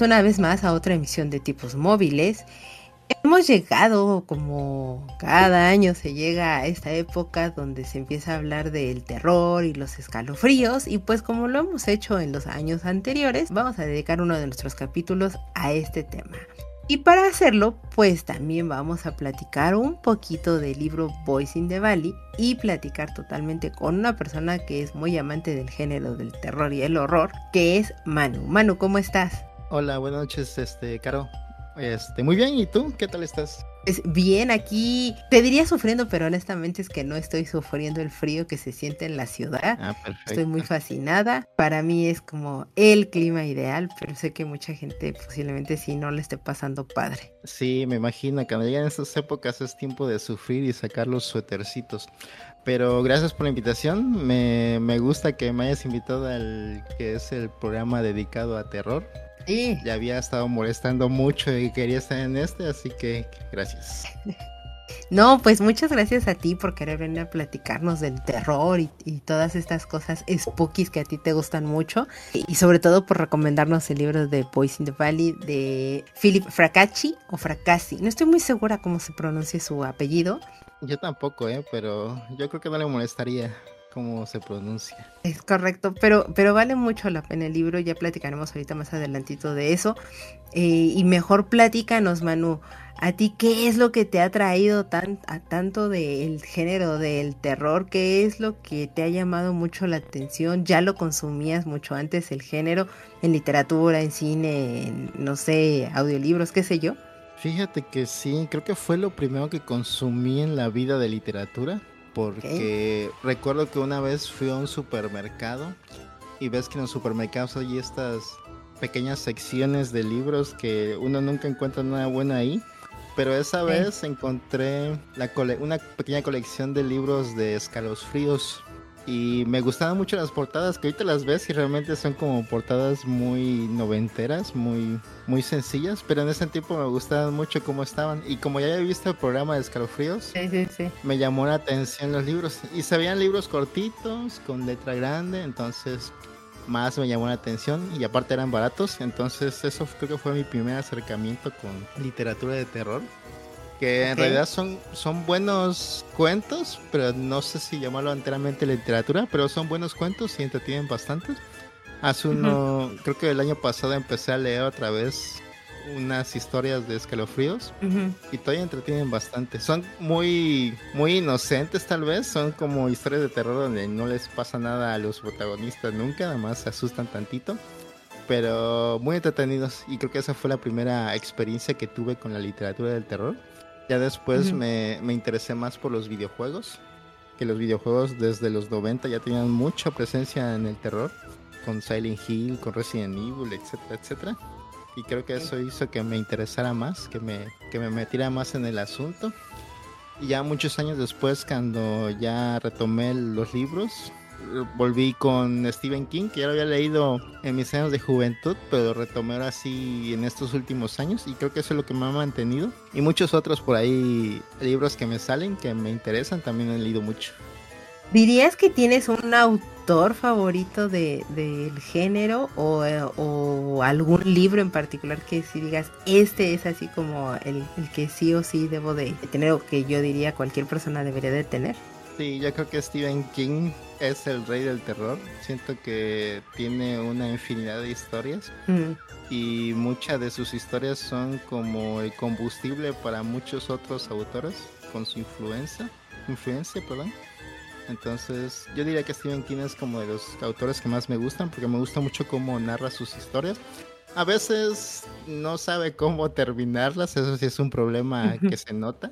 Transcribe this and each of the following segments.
Una vez más a otra emisión de tipos móviles. Hemos llegado, como cada año se llega a esta época donde se empieza a hablar del terror y los escalofríos y pues como lo hemos hecho en los años anteriores, vamos a dedicar uno de nuestros capítulos a este tema. Y para hacerlo, pues también vamos a platicar un poquito del libro Boys in the Valley y platicar totalmente con una persona que es muy amante del género del terror y el horror, que es Manu. Manu, ¿cómo estás? Hola, buenas noches, este, Caro. Este, muy bien, ¿y tú? ¿Qué tal estás? Pues bien, aquí te diría sufriendo, pero honestamente es que no estoy sufriendo el frío que se siente en la ciudad. Ah. Estoy muy fascinada. Para mí es como el clima ideal, pero sé que mucha gente posiblemente sí no le esté pasando padre. Sí, me imagino que cuando llegan estas épocas es tiempo de sufrir y sacar los suétercitos. Pero gracias por la invitación. Me, me gusta que me hayas invitado al que es el programa dedicado a terror. Sí. Ya había estado molestando mucho y quería estar en este, así que gracias. No, pues muchas gracias a ti por querer venir a platicarnos del terror y, todas estas cosas spookies que a ti te gustan mucho. Y, y sobre todo por recomendarnos el libro de Boys in the Valley de Philip Fracacci o Fracassi. No estoy muy segura cómo se pronuncia su apellido. Yo tampoco, ¿eh? Pero yo creo que no le molestaría cómo se pronuncia. Es correcto, pero, pero vale mucho la pena el libro, ya platicaremos ahorita más adelantito de eso. Eh, y mejor platícanos, Manu, a ti qué es lo que te ha traído tan, a tanto del género del terror, qué es lo que te ha llamado mucho la atención, ya lo consumías mucho antes el género, en literatura, en cine, en, no sé, audiolibros, qué sé yo. Fíjate que sí, creo que fue lo primero que consumí en la vida de literatura porque recuerdo que una vez fui a un supermercado y ves que en los supermercados hay estas pequeñas secciones de libros que uno nunca encuentra nada bueno ahí. Pero esa vez encontré la cole- una pequeña colección de libros de escalofríos y me gustaban mucho las portadas que ahorita las ves y realmente son como portadas muy noventeras, muy muy sencillas, pero en ese tiempo me gustaban mucho cómo estaban y como ya había visto el programa de escalofríos, Sí, sí, sí. me llamó la atención los libros. Y se veían libros cortitos, con letra grande, entonces más me llamó la atención. Y aparte eran baratos, entonces eso creo que fue mi primer acercamiento con literatura de terror. Que en Ok. realidad son, son buenos cuentos, pero no sé si llamarlo enteramente literatura, pero son buenos cuentos y entretienen bastante. Hace uno, creo que el año pasado empecé a leer otra vez unas historias de escalofríos Ujú. y todavía entretienen bastante. Son muy, muy inocentes tal vez, son como historias de terror donde no les pasa nada a los protagonistas nunca, nada más se asustan tantito, pero muy entretenidos y creo que esa fue la primera experiencia que tuve con la literatura del terror. Ya después me, me interesé más por los videojuegos, que los videojuegos desde los 90 ya tenían mucha presencia en el terror, con Silent Hill, con Resident Evil, etcétera, etcétera. Y creo que eso hizo que me interesara más, que me, que me metiera más en el asunto. Y ya muchos años después, cuando ya retomé los libros, volví con Stephen King, que ya lo había leído en mis años de juventud, pero lo retomé ahora sí en estos últimos años. Y creo que eso es lo que me ha mantenido. Y muchos otros por ahí, libros que me salen, que me interesan, también he leído mucho. ¿Dirías que tienes un autor favorito de, del género o, o algún libro en particular que si digas, este es así como el, el que sí o sí debo de tener o que yo diría cualquier persona debería de tener? Sí, yo creo que Stephen King es el rey del terror. Siento que tiene una infinidad de historias Mm, y muchas de sus historias son como el combustible para muchos otros autores con su influencia, influencia, perdón. Entonces, yo diría que Stephen King es como de los autores que más me gustan porque me gusta mucho cómo narra sus historias. A veces no sabe cómo terminarlas, eso sí es un problema que se nota.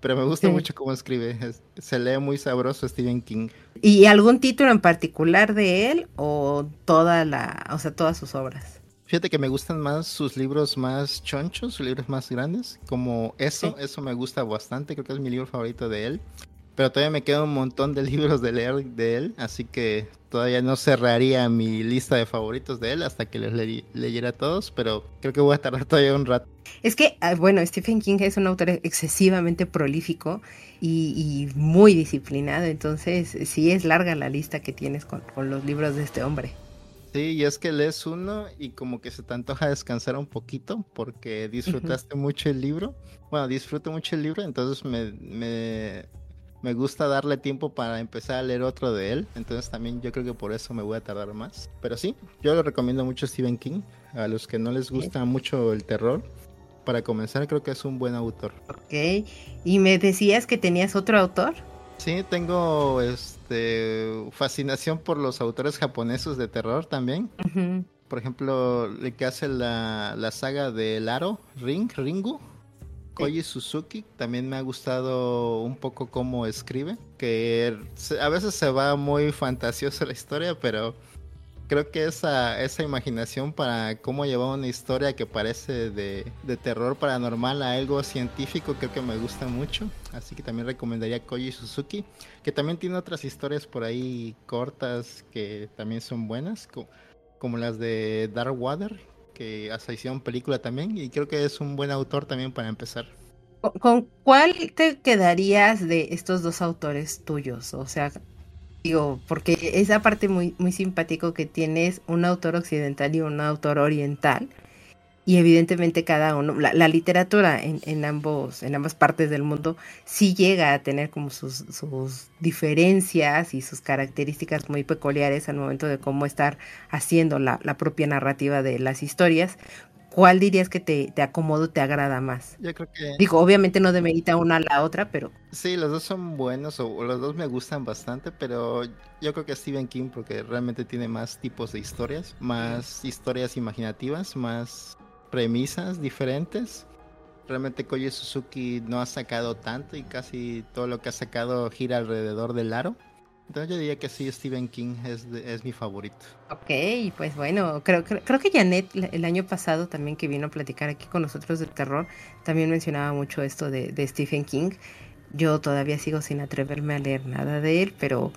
Pero me gusta mucho cómo escribe. se lee muy sabroso Stephen King. ¿Y algún título en particular de él o toda la, o sea, todas sus obras? Fíjate que me gustan más sus libros más chonchos, sus libros más grandes, como eso, eso me gusta bastante, creo que es mi libro favorito de él. Pero todavía me queda un montón de libros de leer de él, así que todavía no cerraría mi lista de favoritos de él hasta que les leyera todos, pero creo que voy a tardar todavía un rato. Es que, ah, bueno, Stephen King es un autor excesivamente prolífico y, muy disciplinado, entonces sí es larga la lista que tienes con los libros de este hombre. Sí, y es que lees uno y como que se te antoja descansar un poquito porque disfrutaste mucho el libro. Bueno, disfruto mucho el libro, entonces me, me, me, gusta darle tiempo para empezar a leer otro de él. Entonces también yo creo que por eso me voy a tardar más. Pero sí, yo lo recomiendo mucho Stephen King. A los que no les gusta mucho el terror, para comenzar creo que es un buen autor. Ok, y me decías que tenías otro autor. Sí, tengo este fascinación por los autores japoneses de terror también. Por ejemplo, el que hace la, la saga de Aro, Ring, Ringu, Koji Suzuki, también me ha gustado un poco cómo escribe, que a veces se va muy fantasioso la historia, pero creo que esa, esa imaginación para cómo llevar una historia que parece de, terror paranormal a algo científico creo que me gusta mucho. Así que también recomendaría Koji Suzuki, que también tiene otras historias por ahí cortas que también son buenas, como, las de Dark Water, que hasta hicieron película también, y creo que es un buen autor también para empezar. ¿Con cuál te quedarías de estos dos autores tuyos? O sea, Digo, porque esa parte muy, muy simpático que tienes un autor occidental y un autor oriental. Y evidentemente cada uno, la, literatura en, en, ambos, en ambas partes del mundo sí llega a tener como sus, sus diferencias y sus características muy peculiares al momento de cómo estar haciendo la, la propia narrativa de las historias, ¿cuál dirías que te, te acomodo, te agrada más? Yo creo que... Digo, obviamente no demerita una a la otra, pero... Sí, los dos son buenos, o, los dos me gustan bastante, pero yo creo que Stephen King porque realmente tiene más tipos de historias, más historias imaginativas, más premisas diferentes. Realmente Koji Suzuki no ha sacado tanto y casi todo lo que ha sacado gira alrededor del aro. Entonces yo diría que sí, Stephen King es, es mi favorito. Ok, pues bueno, creo, creo, que Janet el año pasado también que vino a platicar aquí con nosotros del terror, también mencionaba mucho esto de, de Stephen King. Yo todavía sigo sin atreverme a leer nada de él, pero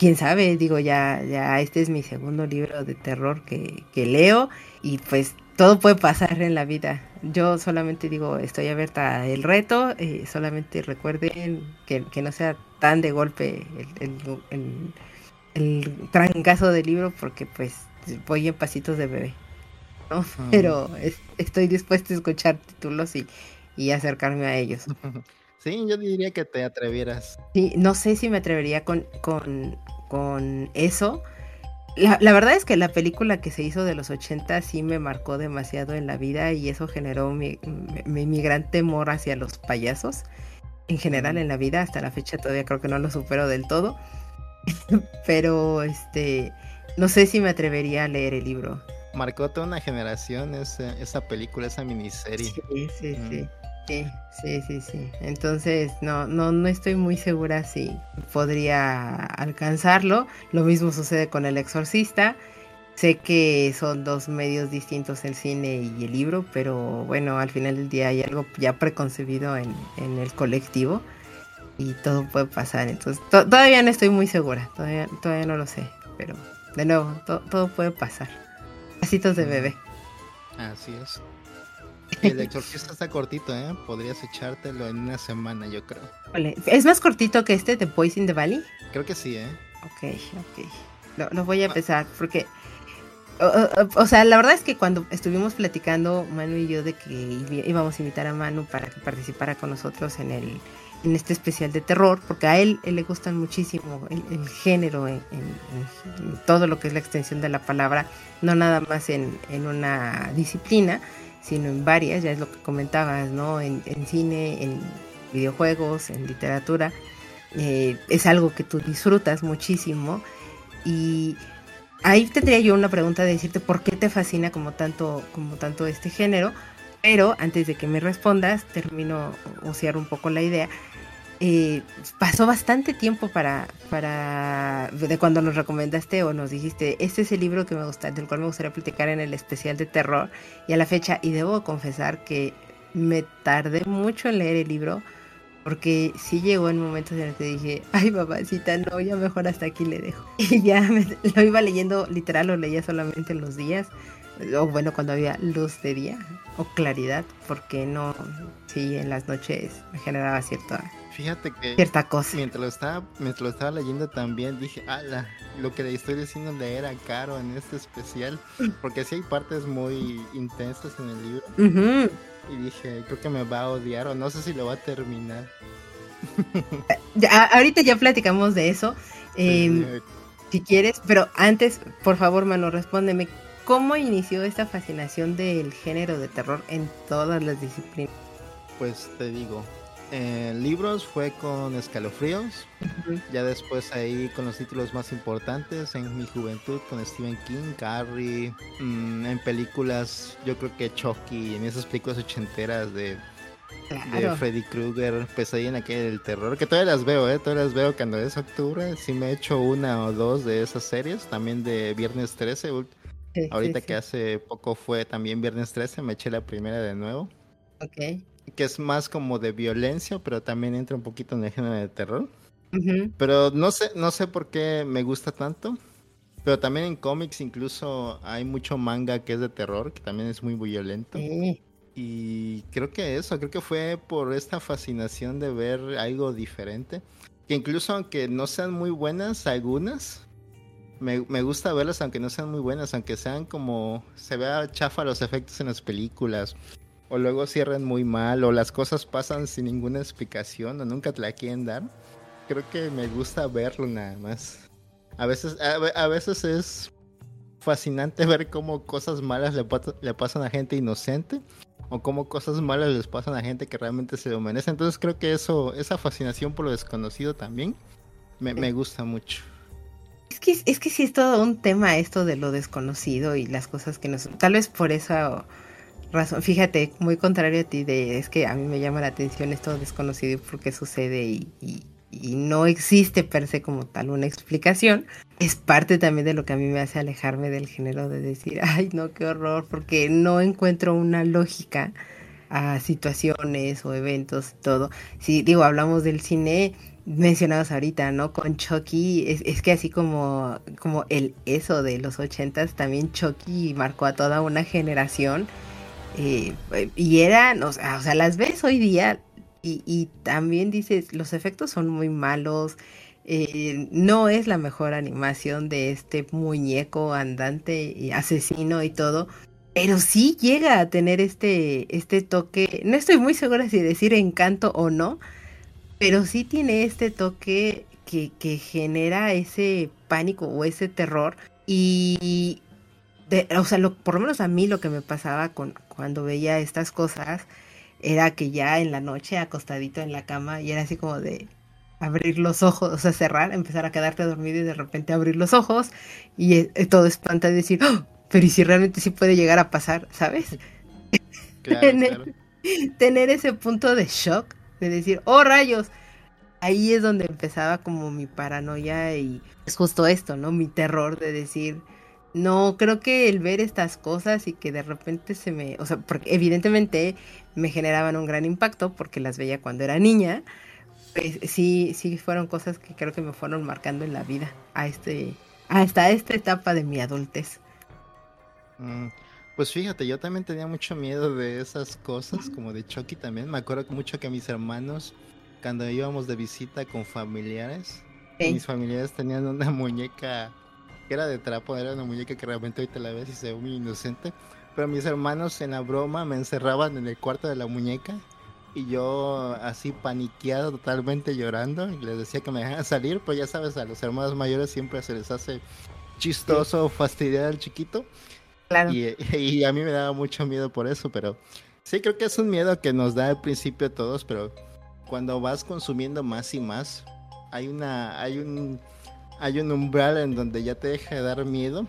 quién sabe, digo, ya, ya este es mi segundo libro de terror que, que leo y pues todo puede pasar en la vida. Yo solamente digo, estoy abierta al reto, eh, solamente recuerden que, que, no sea tan de golpe el, el, el, trancazo del libro porque pues voy en pasitos de bebé. ¿no? Pero estoy dispuesta a escuchar títulos y, y acercarme a ellos. Sí, yo diría que te atrevieras. Sí, no sé si me atrevería con, con, con eso la, verdad es que la película que se hizo de los 80 sí me marcó demasiado en la vida y eso generó mi, mi, gran temor hacia los payasos en general en la vida. Hasta la fecha todavía creo que no lo supero del todo. Pero este no sé si me atrevería a leer el libro. Marcó toda una generación esa, esa película, esa miniserie. Sí, sí, sí. Sí, sí, sí, sí. Entonces, no, no, no estoy muy segura si podría alcanzarlo. Lo mismo sucede con El Exorcista. Sé que son dos medios distintos el cine y el libro, pero bueno, al final del día hay algo ya preconcebido en, el colectivo y todo puede pasar. Entonces, todavía no estoy muy segura, todavía, todavía no lo sé, pero de nuevo, todo puede pasar. Pasitos de bebé. Así es. El exorcista está cortito, ¿eh? Podrías echártelo en una semana, yo creo. ¿Es más cortito que este de Boys in the Valley? Creo que sí, ¿eh? Ok, ok. Lo, voy a empezar porque... O, sea, la verdad es que cuando estuvimos platicando Manu y yo de que íbamos a invitar a Manu para que participara con nosotros en el en este especial de terror, porque a él, le gustan muchísimo el, género en, todo lo que es la extensión de la palabra, no nada más en, en una disciplina, sino en varias, ya es lo que comentabas, ¿no? En, cine, en videojuegos, en literatura. Eh, es algo que tú disfrutas muchísimo. Y ahí tendría yo una pregunta de decirte por qué te fascina como tanto, como tanto este género. Pero antes de que me respondas, termino o un poco la idea. Eh, pasó bastante tiempo para, para, de cuando nos recomendaste o nos dijiste, este es el libro que me gusta, del cual me gustaría platicar en el especial de terror, y a la fecha, y debo confesar que me tardé mucho en leer el libro, porque sí llegó en momentos en los que dije, ay babacita, no, ya mejor hasta aquí le dejo. Y ya lo iba leyendo, literal, lo leía solamente en los días, o bueno, cuando había luz de día o claridad, porque no, sí, en las noches me generaba cierta, Fíjate que cierta cosa. Mientras lo estaba, mientras lo estaba leyendo también dije, ala, lo que le estoy diciendo le era caro en este especial, porque sí hay partes muy intensas en el libro. Y dije, creo que me va a odiar o no sé si lo va a terminar. Ya, ahorita ya platicamos de eso. Em, si quieres, pero antes, por favor, mano, respóndeme. ¿Cómo inició esta fascinación del género de terror en todas las disciplinas? Pues te digo, eh, libros fue con Escalofríos, ya después ahí con los títulos más importantes en mi juventud con Stephen King, Carrie, mm, en películas yo creo que Chucky, en esas películas ochenteras de, de Freddy Krueger, Pesadilla en aquel del terror, que todavía las veo, eh, todavía las veo cuando es octubre, sí me he hecho una o dos de esas series, también de Viernes 13, ahorita que hace poco fue también Viernes 13, me eché la primera de nuevo. Ok que es más como de violencia, pero también entra un poquito en el género de terror. Pero no sé, no sé por qué me gusta tanto. Pero también en cómics incluso hay mucho manga que es de terror, que también es muy violento. Y creo que eso, creo que fue por esta fascinación de ver algo diferente. Que incluso aunque no sean muy buenas algunas, me, me, gusta verlas aunque no sean muy buenas, aunque sean como se vea chafa los efectos en las películas o luego cierran muy mal, o las cosas pasan sin ninguna explicación, o nunca te la quieren dar. Creo que me gusta verlo nada más. A veces, a, veces es fascinante ver cómo cosas malas le, le, pasan a gente inocente, o cómo cosas malas les pasan a gente que realmente se lo merece. Entonces creo que eso, esa fascinación por lo desconocido también, me, me gusta mucho. Es que, es que sí es todo un tema esto de lo desconocido y las cosas que nos... Tal vez por eso razón. Fíjate, muy contrario a ti, de es que a mí me llama la atención esto desconocido y por sucede y, y, no existe per se como tal una explicación. Es parte también de lo que a mí me hace alejarme del género de decir, ay, no, qué horror, porque no encuentro una lógica a situaciones o eventos y todo. Si digo, hablamos del cine mencionados ahorita, ¿no? Con Chucky, es, es, que así como, como el eso de los ochentas, también Chucky marcó a toda una generación y eran, o sea, las ves hoy día y, también dices, los efectos son muy malos, eh, no es la mejor animación de este muñeco andante y asesino y todo, pero sí llega a tener este, este toque, no estoy muy segura si decir encanto o no, pero sí tiene este toque que, que genera ese pánico o ese terror y o sea, lo, por lo menos a mí lo que me pasaba con cuando veía estas cosas era que ya en la noche acostadito en la cama y era así como de abrir los ojos, o sea, cerrar, empezar a quedarte dormido y de repente abrir los ojos y eh, eh, todo espanta y decir, ¡Oh! pero ¿y si realmente sí puede llegar a pasar, ¿sabes? tener, tener ese punto de shock, de decir, oh rayos, ahí es donde empezaba como mi paranoia y es justo esto, ¿no? Mi terror de decir, no, creo que el ver estas cosas y que de repente se me, o sea, porque evidentemente me generaban un gran impacto porque las veía cuando era niña, pues sí, sí fueron cosas que creo que me fueron marcando en la vida a este, hasta esta etapa de mi adultez. Mm, pues fíjate, yo también tenía mucho miedo de esas cosas, como de Chucky también. Me acuerdo mucho que mis hermanos, cuando íbamos de visita con familiares, mis familiares tenían una muñeca era de trapo, era una muñeca que realmente ahorita la ves y se ve muy inocente. Pero mis hermanos en la broma me encerraban en el cuarto de la muñeca y yo así paniqueado, totalmente llorando, y les decía que me dejaran salir, pues ya sabes, a los hermanos mayores siempre se les hace chistoso fastidiar al chiquito. Claro. Y, y, a mí me daba mucho miedo por eso, pero sí creo que es un miedo que nos da al principio a todos, pero cuando vas consumiendo más y más, hay una, hay un hay un umbral en donde ya te deja de dar miedo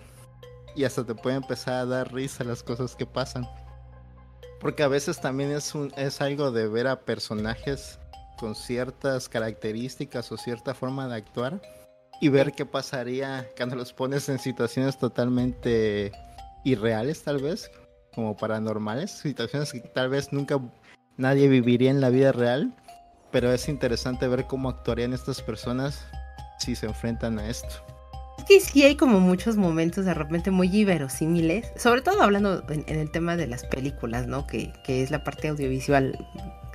y hasta te puede empezar a dar risa las cosas que pasan. Porque a veces también es, un, es algo de ver a personajes con ciertas características o cierta forma de actuar y ver qué pasaría cuando los pones en situaciones totalmente irreales tal vez, como paranormales, situaciones que tal vez nunca nadie viviría en la vida real, pero es interesante ver cómo actuarían estas personas si se enfrentan a esto. Es que sí hay como muchos momentos de repente muy inverosímiles, sobre todo hablando en, el tema de las películas, ¿no? Que, que es la parte audiovisual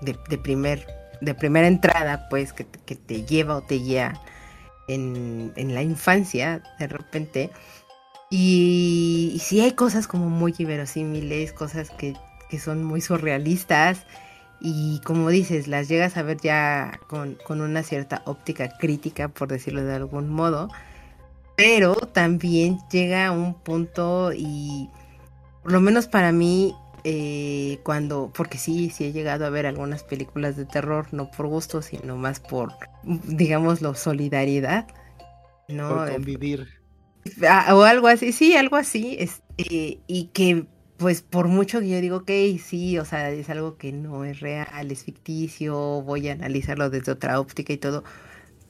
de, de, primer, de primera entrada, pues, que, que te lleva o te guía en, en la infancia, de repente. Y, y, sí hay cosas como muy inverosímiles, cosas que, que, son muy surrealistas. Y como dices, las llegas a ver ya con, con una cierta óptica crítica, por decirlo de algún modo. Pero también llega a un punto y por lo menos para mí eh, cuando, porque sí, sí he llegado a ver algunas películas de terror, no por gusto, sino más por, digámoslo, solidaridad, ¿no? Por convivir. Ah, o algo así, sí, algo así, este, y que pues por mucho que yo digo, ok, sí, o sea, es algo que no es real, es ficticio, voy a analizarlo desde otra óptica y todo,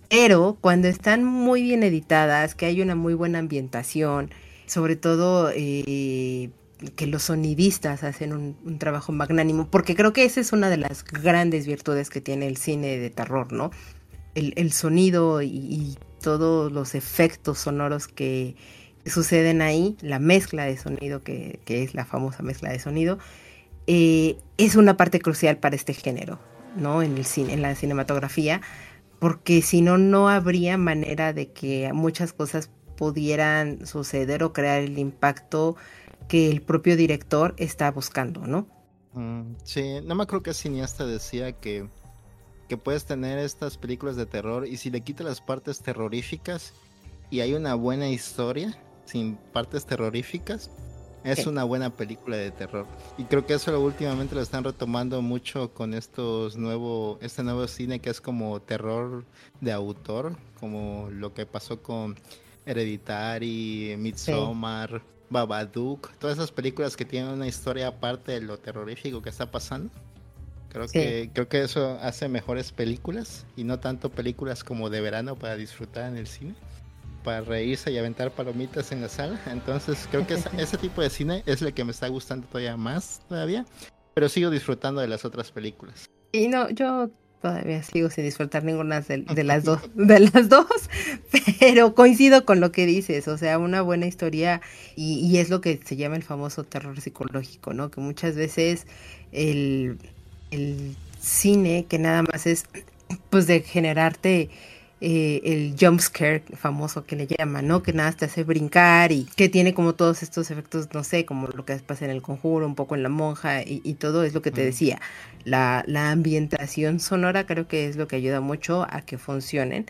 pero cuando están muy bien editadas, que hay una muy buena ambientación, sobre todo eh, que los sonidistas hacen un, trabajo magnánimo, porque creo que esa es una de las grandes virtudes que tiene el cine de terror, ¿no? El, sonido y, todos los efectos sonoros que, suceden ahí, la mezcla de sonido, que, es la famosa mezcla de sonido, eh, es una parte crucial para este género, ¿no? En el cine, en la cinematografía, porque si no, no habría manera de que muchas cosas pudieran suceder o crear el impacto que el propio director está buscando, ¿no? Mm, sí, no me acuerdo que cineasta decía que, que puedes tener estas películas de terror y si le quitas las partes terroríficas y hay una buena historia sin partes terroríficas, es una buena película de terror. Y creo que eso últimamente lo están retomando mucho con estos nuevo, este nuevo cine que es como terror de autor, como lo que pasó con Hereditary, Midsommar. Babadook, todas esas películas que tienen una historia aparte de lo terrorífico que está pasando. Creo que creo que eso hace mejores películas y no tanto películas como de verano para disfrutar en el cine, para reírse y aventar palomitas en la sala. Entonces creo que ese tipo de cine es el que me está gustando todavía más todavía, pero sigo disfrutando de las otras películas. Y no, yo todavía sigo sin disfrutar ninguna de, las dos, de las dos, pero coincido con lo que dices, o sea, una buena historia y, es lo que se llama el famoso terror psicológico, ¿no? Que muchas veces el, el cine que nada más es pues de generarte eh, el jump scare famoso que le llaman, ¿no? Que nada te hace brincar y que tiene como todos estos efectos, no sé, como lo que pasa en el conjuro, un poco en la monja y, todo es lo que te decía. La, la ambientación sonora creo que es lo que ayuda mucho a que funcionen.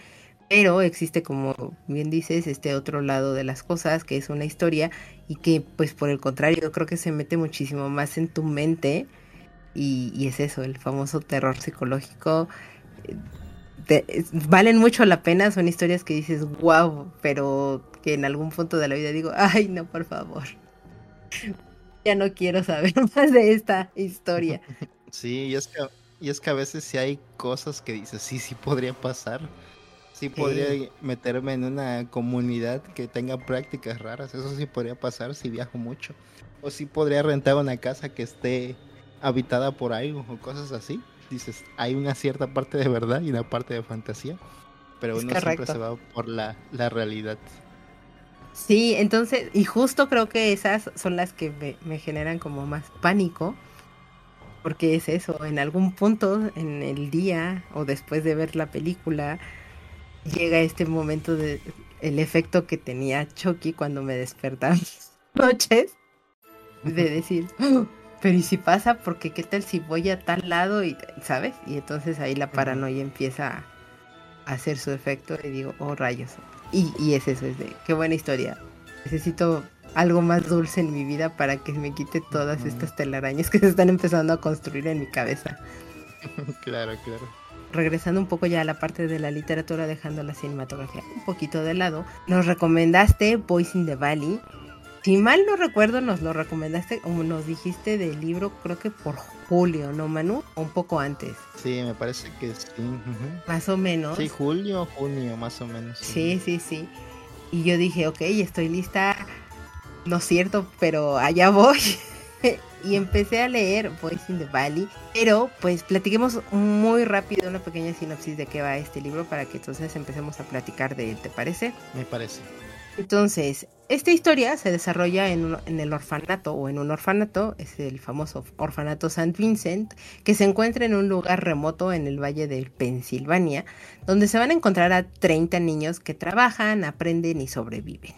Pero existe, como bien dices, este otro lado de las cosas, que es una historia y que, pues por el contrario, yo creo que se mete muchísimo más en tu mente y, y es eso, el famoso terror psicológico valen mucho la pena, son historias que dices, wow, pero que en algún punto de la vida digo, ay, no, por favor. Ya no quiero saber más de esta historia. Sí, y es que, y es que a veces si hay cosas que dices, sí, sí podría pasar. Sí podría meterme en una comunidad que tenga prácticas raras. Eso sí podría pasar si viajo mucho. O sí podría rentar una casa que esté habitada por algo o cosas así dices, hay una cierta parte de verdad y una parte de fantasía, pero uno siempre se va por la, realidad. Sí, entonces, y justo creo que esas son las que me, generan como más pánico, porque es eso, en algún punto en el día o después de ver la película, llega este momento de el efecto que tenía Chucky cuando me despertaba noches, de decir, ¡Oh! Pero ¿y si pasa? Porque qué tal si voy a tal lado y, ¿sabes? Y entonces ahí la paranoia empieza a hacer su efecto y digo, oh rayos. Y, y es eso, es de, qué buena historia. Necesito algo más dulce en mi vida para que me quite todas estas telarañas que se están empezando a construir en mi cabeza. claro, claro. Regresando un poco ya a la parte de la literatura, dejando la cinematografía un poquito de lado, nos recomendaste Boys in the Valley, Si mal no recuerdo, nos lo recomendaste o nos dijiste del libro, creo que por julio, ¿no, Manu? O un poco antes. Sí, me parece que sí. Más o menos. Sí, julio, junio, más o menos. Sí, sí, sí. Y yo dije, ok, estoy lista. No es cierto, pero allá voy. y empecé a leer Voice in the Valley. Pero pues platiquemos muy rápido una pequeña sinopsis de qué va este libro para que entonces empecemos a platicar de él, ¿te parece? Me parece. Entonces, esta historia se desarrolla en, el orfanato o en un orfanato, es el famoso orfanato St. Vincent, que se encuentra en un lugar remoto en el valle de Pensilvania, donde se van a encontrar a 30 niños que trabajan, aprenden y sobreviven.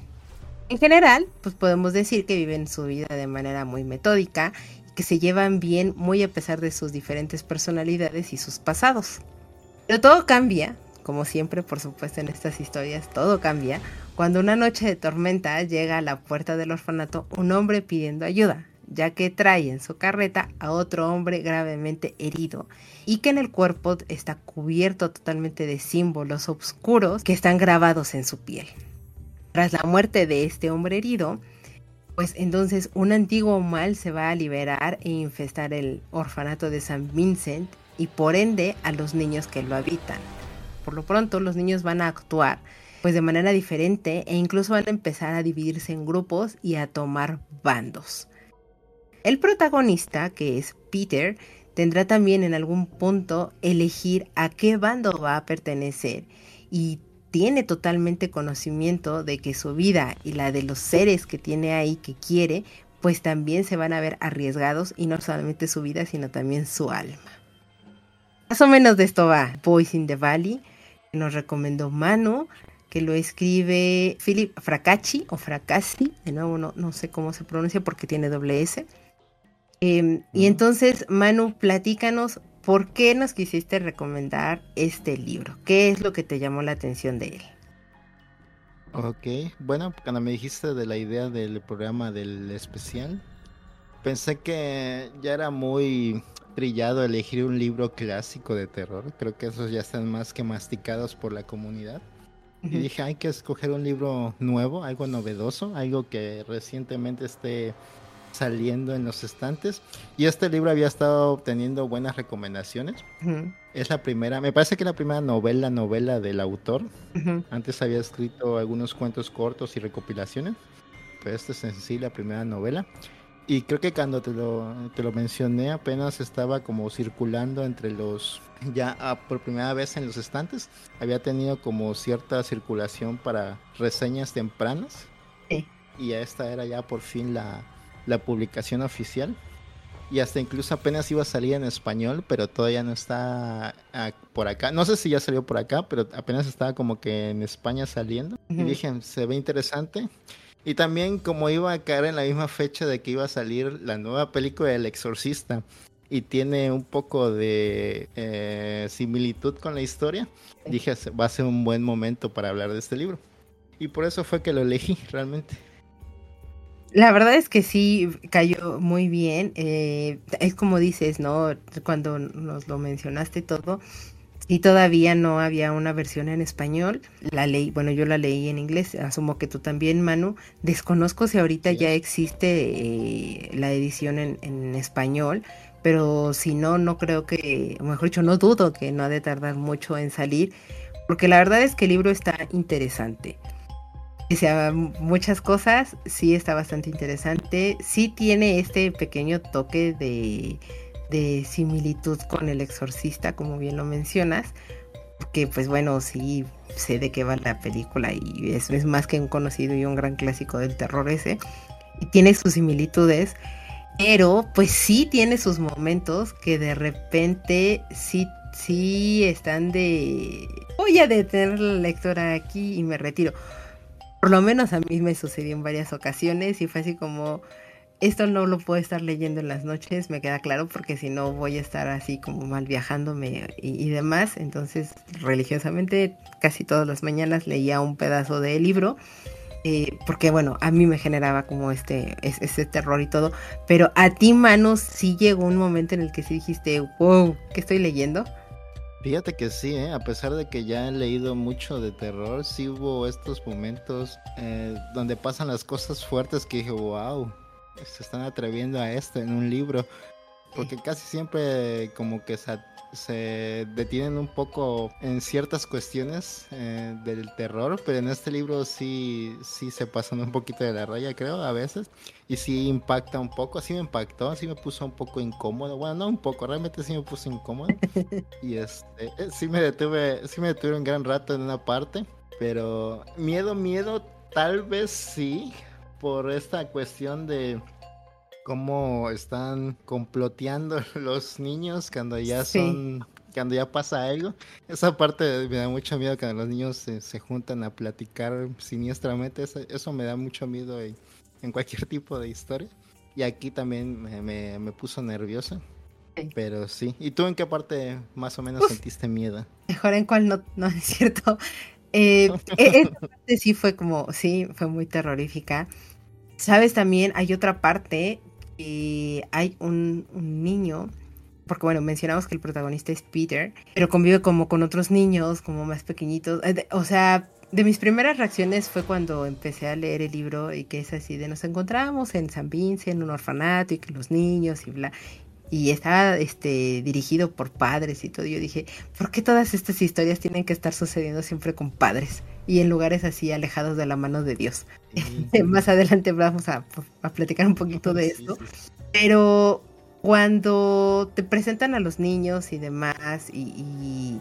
En general, pues podemos decir que viven su vida de manera muy metódica y que se llevan bien muy a pesar de sus diferentes personalidades y sus pasados. Pero todo cambia, como siempre por supuesto en estas historias, todo cambia cuando una noche de tormenta llega a la puerta del orfanato un hombre pidiendo ayuda, ya que trae en su carreta a otro hombre gravemente herido y que en el cuerpo está cubierto totalmente de símbolos oscuros que están grabados en su piel. Tras la muerte de este hombre herido, pues entonces un antiguo mal se va a liberar e infestar el orfanato de San Vincent y por ende a los niños que lo habitan. Por lo pronto los niños van a actuar pues de manera diferente e incluso van a empezar a dividirse en grupos y a tomar bandos. El protagonista, que es Peter, tendrá también en algún punto elegir a qué bando va a pertenecer y tiene totalmente conocimiento de que su vida y la de los seres que tiene ahí que quiere, pues también se van a ver arriesgados y no solamente su vida, sino también su alma. Más o menos de esto va Boys in the Valley, que nos recomendó Manu que lo escribe Philip Fracacci o Fracassi, de nuevo no, no, sé cómo se pronuncia porque tiene doble S. Em, y entonces, Manu, platícanos por qué nos quisiste recomendar este libro. ¿Qué es lo que te llamó la atención de él? Ok, bueno, cuando me dijiste de la idea del programa del especial, pensé que ya era muy trillado elegir un libro clásico de terror. Creo que esos ya están más que masticados por la comunidad. Y dije, hay que escoger un libro nuevo, algo novedoso, algo que recientemente esté saliendo en los estantes. Y este libro había estado obteniendo buenas recomendaciones. Es la primera, me parece que es la primera novela, novela del autor. Antes había escrito algunos cuentos cortos y recopilaciones. Pero esta es en sí la primera novela. Y creo que cuando te lo, te lo mencioné apenas estaba como circulando entre los, ya ah, por primera vez en los estantes, había tenido como cierta circulación para reseñas tempranas. Sí. Y esta era ya por fin la, la publicación oficial. Y hasta incluso apenas iba a salir en español, pero todavía no está ah, por acá. No sé si ya salió por acá, pero apenas estaba como que en España saliendo. Y dije, se ve interesante. Y también como iba a caer en la misma fecha de que iba a salir la nueva película del exorcista y tiene un poco de eh, similitud con la historia, dije va a ser un buen momento para hablar de este libro. Y por eso fue que lo elegí realmente. La verdad es que sí cayó muy bien. Eh, es como dices, ¿no? Cuando nos lo mencionaste todo, y todavía no había una versión en español. La ley, bueno, yo la leí en inglés, asumo que tú también, Manu. Desconozco si ahorita ya existe eh, la edición en, español, pero si no, no creo que, o mejor dicho, no dudo que no ha de tardar mucho en salir, porque la verdad es que el libro está interesante. O sea, muchas cosas, sí está bastante interesante. Sí tiene este pequeño toque de de similitud con el exorcista, como bien lo mencionas, porque pues bueno, sí sé de qué va la película y es, es más que un conocido y un gran clásico del terror ese, y tiene sus similitudes, pero pues sí tiene sus momentos que de repente sí, sí están de... Voy a detener la lectora aquí y me retiro. Por lo menos a mí me sucedió en varias ocasiones y fue así como esto no lo puedo estar leyendo en las noches, me queda claro, porque si no voy a estar así como mal viajándome y, demás. Entonces, religiosamente, casi todas las mañanas leía un pedazo de libro. Eh, porque bueno, a mí me generaba como este, ese terror y todo, pero a ti, Manu, sí llegó un momento en el que sí dijiste, wow, ¿qué estoy leyendo? Fíjate que sí, ¿eh? a pesar de que ya he leído mucho de terror, sí hubo estos momentos eh, donde pasan las cosas fuertes que dije, wow, se están atreviendo a esto en un libro. Porque casi siempre como que se, se detienen un poco en ciertas cuestiones eh, del terror, pero en este libro sí, sí se pasan un poquito de la raya, creo, a veces. Y sí impacta un poco, así me impactó, así me puso un poco incómodo. Bueno, no un poco, realmente sí me puso incómodo. y este, eh, sí me detuve, sí me detuve un gran rato en una parte, pero miedo, miedo, tal vez sí, por esta cuestión de cómo están comploteando los niños cuando ya son cuando ya pasa algo. Esa parte me da mucho miedo cuando los niños se, juntan a platicar siniestramente. Eso, me da mucho miedo en, cualquier tipo de historia. Y aquí también me, me, puso nervioso. Pero sí. ¿Y tú en qué parte más o menos sentiste miedo? Mejor en cuál no, no es cierto. Eh, e, parte sí fue como, sí, fue muy terrorífica. Sabes, también hay otra parte eh, hay un, niño, porque bueno, mencionamos que el protagonista es Peter, pero convive como con otros niños, como más pequeñitos. Eh, o sea, de mis primeras reacciones fue cuando empecé a leer el libro y que es así de nos encontramos en San Vincent, en un orfanato y que los niños y bla. Y estaba este, dirigido por padres y todo. Yo dije, ¿por qué todas estas historias tienen que estar sucediendo siempre con padres? Y en lugares así alejados de la mano de Dios. Más adelante vamos a, platicar un poquito de esto. Pero cuando te presentan a los niños y demás y,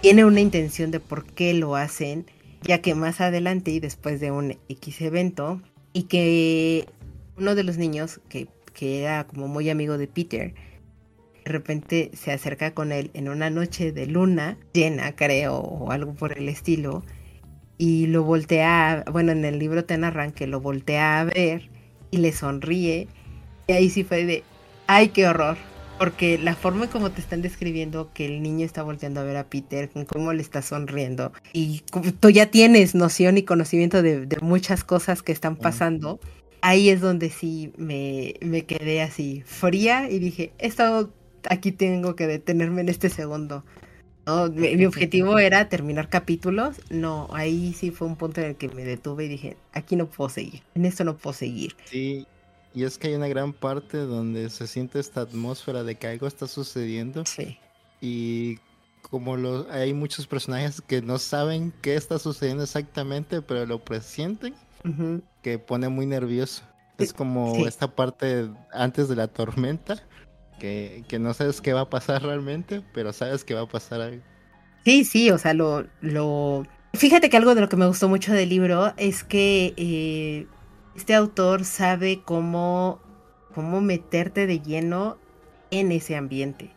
tiene una intención de por qué lo hacen, ya que más adelante y después de un X evento y que uno de los niños que, que era como muy amigo de Peter, de repente se acerca con él en una noche de luna llena, creo, o algo por el estilo, y lo voltea, bueno, en el libro te narran que lo voltea a ver y le sonríe. Y ahí sí fue de, ay, qué horror. Porque la forma como te están describiendo que el niño está volteando a ver a Peter, cómo le está sonriendo, y tú ya tienes noción y conocimiento de, muchas cosas que están pasando, ahí es donde sí me, me quedé así fría y dije, esto aquí tengo que detenerme en este segundo. Mi, objetivo era terminar capítulos. No, ahí sí fue un punto en el que me detuve y dije, aquí no puedo seguir, en esto no puedo seguir. Sí, y es que hay una gran parte donde se siente esta atmósfera de que algo está sucediendo. Sí. Y como lo, hay muchos personajes que no saben qué está sucediendo exactamente, pero lo presienten, que pone muy nervioso. Es como esta parte antes de la tormenta, que, no sabes qué va a pasar realmente, pero sabes que va a pasar algo. Sí, sí, o sea, lo, lo... Fíjate que algo de lo que me gustó mucho del libro es que eh, este autor sabe cómo, cómo meterte de lleno en ese ambiente.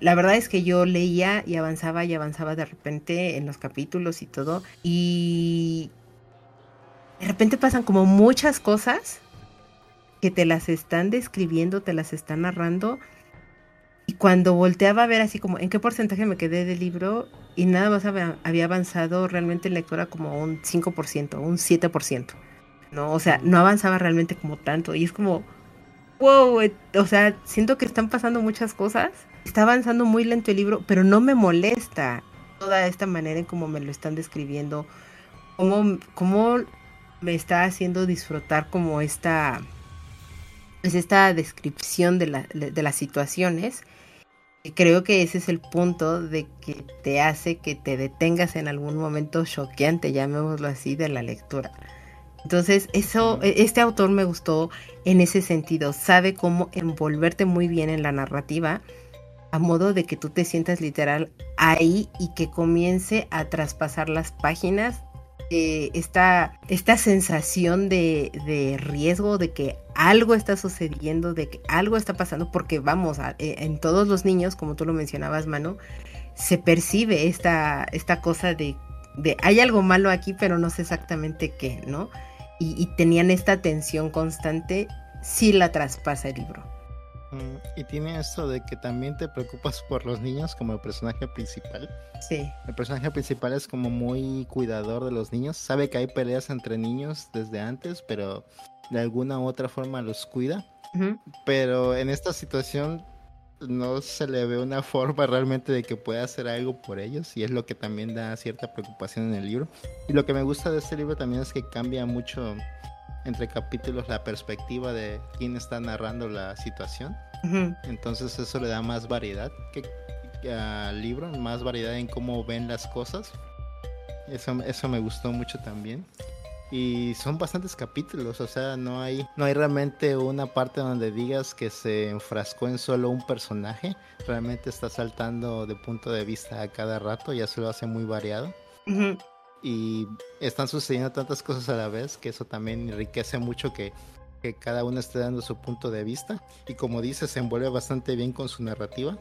La verdad es que yo leía y avanzaba y avanzaba de repente en los capítulos y todo. Y de repente pasan como muchas cosas que te las están describiendo, te las están narrando y cuando volteaba a ver así como en qué porcentaje me quedé del libro y nada más había, avanzado realmente en lectura como un 5%, un 7%. ¿no? O sea, no avanzaba realmente como tanto. Y es como, wow, eh, o sea, siento que están pasando muchas cosas. Está avanzando muy lento el libro, pero no me molesta toda esta manera en cómo me lo están describiendo. Cómo, cómo me está haciendo disfrutar como esta, pues esta descripción de, la, de las situaciones creo que ese es el punto de que te hace que te detengas en algún momento choqueante, llamémoslo así, de la lectura. Entonces, eso, e, este autor me gustó en ese sentido. Sabe cómo envolverte muy bien en la narrativa, a modo de que tú te sientas literal ahí y que comience a traspasar las páginas eh, esta, esta sensación de, de, riesgo, de que algo está sucediendo, de que algo está pasando, porque vamos, eh, en todos los niños, como tú lo mencionabas, Manu, se percibe esta, esta cosa de, hay algo malo aquí, pero no sé exactamente qué, ¿no? Y tenían esta tensión constante, si la traspasa el libro. Mm, y tiene esto de que también te preocupas por los niños como el personaje principal. Sí. El personaje principal es como muy cuidador de los niños. Sabe que hay peleas entre niños desde antes, pero de alguna u otra forma los cuida. Pero en esta situación no se le ve una forma realmente de que pueda hacer algo por ellos y es lo que también da cierta preocupación en el libro. Y lo que me gusta de este libro también es que cambia mucho entre capítulos la perspectiva de quién está narrando la situación. Entonces eso le da más variedad que, al libro, más variedad en cómo ven las cosas. Eso, eso me gustó mucho también y son bastantes capítulos, o sea, no hay no hay realmente una parte donde digas que se enfrascó en solo un personaje, realmente está saltando de punto de vista a cada rato, ya se lo hace muy variado. Y están sucediendo tantas cosas a la vez que eso también enriquece mucho que, que cada uno esté dando su punto de vista y como dice se envuelve bastante bien con su narrativa,